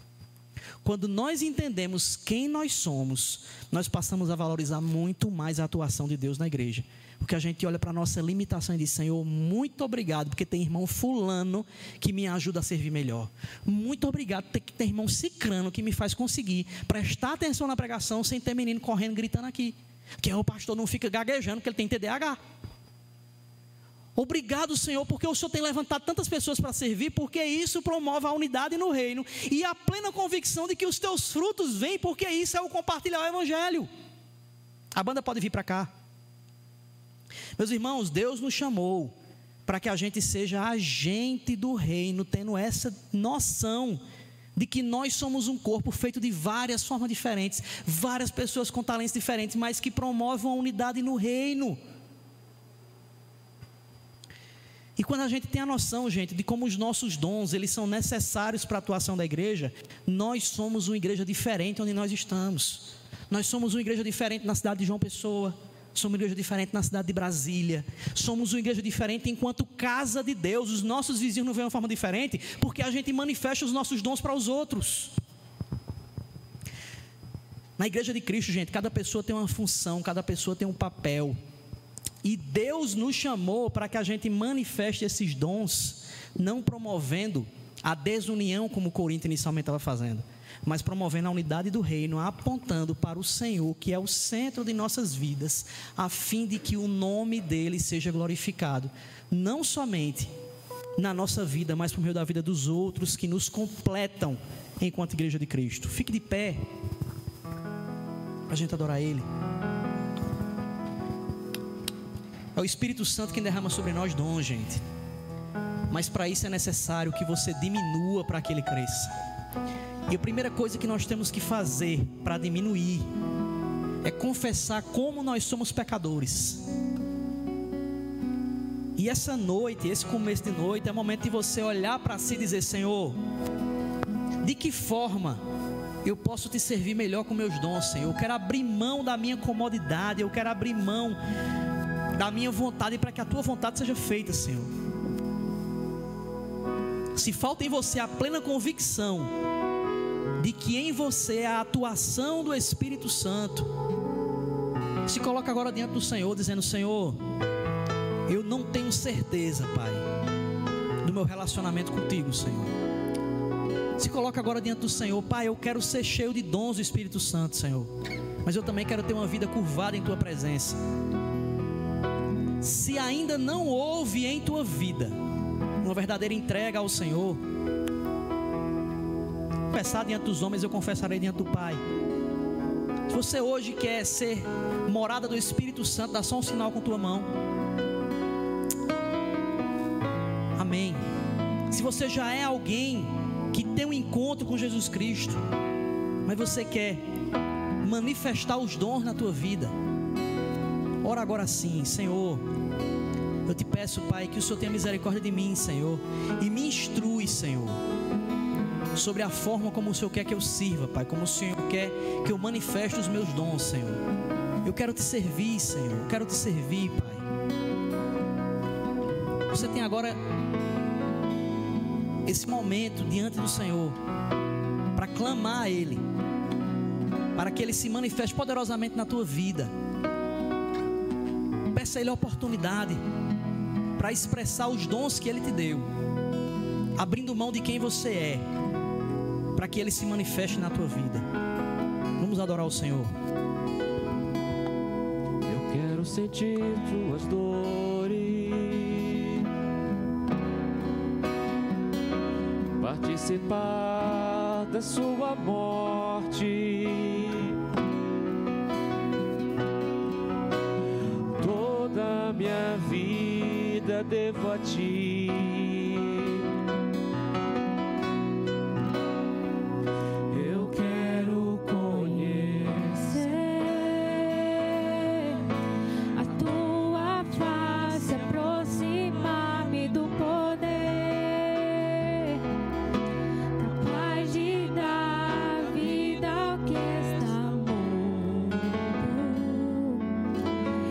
Quando nós entendemos quem nós somos, nós passamos a valorizar muito mais a atuação de Deus na igreja. Porque a gente olha para a nossa limitação e diz: Senhor, muito obrigado, porque tem irmão Fulano que me ajuda a servir melhor. Muito obrigado, tem irmão Cicrano que me faz conseguir prestar atenção na pregação sem ter menino correndo, gritando aqui. Que o pastor não fica gaguejando, porque ele tem TDAH. Obrigado, Senhor, porque o Senhor tem levantado tantas pessoas para servir, porque isso promove a unidade no reino e a plena convicção de que os teus frutos vêm, porque isso é o compartilhar o Evangelho. A banda pode vir para cá. Meus irmãos, Deus nos chamou para que a gente seja agente do reino, tendo essa noção de que nós somos um corpo feito de várias formas diferentes, várias pessoas com talentos diferentes, mas que promovem a unidade no reino. E quando a gente tem a noção, gente, de como os nossos dons, eles são necessários para a atuação da igreja, nós somos uma igreja diferente onde nós estamos. Nós somos uma igreja diferente na cidade de João Pessoa. Somos uma igreja diferente na cidade de Brasília. Somos uma igreja diferente enquanto casa de Deus. Os nossos vizinhos não veem uma forma diferente porque a gente manifesta os nossos dons para os outros. Na igreja de Cristo, gente, cada pessoa tem uma função, cada pessoa tem um papel. E Deus nos chamou para que a gente manifeste esses dons, não promovendo a desunião como o Corinto inicialmente estava fazendo, mas promovendo a unidade do reino, apontando para o Senhor, que é o centro de nossas vidas, a fim de que o nome dele seja glorificado, não somente na nossa vida, mas por meio da vida dos outros que nos completam enquanto igreja de Cristo. Fique de pé, para a gente adorar Ele. É o Espírito Santo quem derrama sobre nós dons, gente. Mas para isso é necessário que você diminua para que ele cresça. E a primeira coisa que nós temos que fazer para diminuir é confessar como nós somos pecadores. E essa noite, esse começo de noite, é o momento de você olhar para si e dizer: Senhor, de que forma eu posso te servir melhor com meus dons, Senhor? Eu quero abrir mão da minha comodidade, eu quero abrir mão da minha vontade para que a tua vontade seja feita, Senhor. Se falta em você a plena convicção de que em você é a atuação do Espírito Santo, se coloca agora diante do Senhor, dizendo: Senhor, eu não tenho certeza, Pai, do meu relacionamento contigo, Senhor. Se coloca agora diante do Senhor, Pai, eu quero ser cheio de dons do Espírito Santo, Senhor. Mas eu também quero ter uma vida curvada em tua presença se ainda não houve em tua vida verdadeira entrega ao Senhor, confessar diante dos homens, eu confessarei diante do Pai. Se você hoje quer ser morada do Espírito Santo, dá só um sinal com tua mão. Amém. Se você já é alguém que tem um encontro com Jesus Cristo, mas você quer manifestar os dons na tua vida, Ora agora sim, Senhor. Eu te peço, Pai, que o Senhor tenha misericórdia de mim, Senhor, e me instrui, Senhor, sobre a forma como o Senhor quer que eu sirva, Pai, como o Senhor quer que eu manifeste os meus dons, Senhor. Eu quero te servir, Senhor. Eu quero te servir, Pai. Você tem agora esse momento diante do Senhor para clamar a Ele, para que Ele se manifeste poderosamente na tua vida peça a Ele a oportunidade para expressar os dons que Ele te deu, abrindo mão de quem você é, para que Ele se manifeste na tua vida. Vamos adorar o Senhor. Eu quero sentir tuas dores, participar da sua morte minha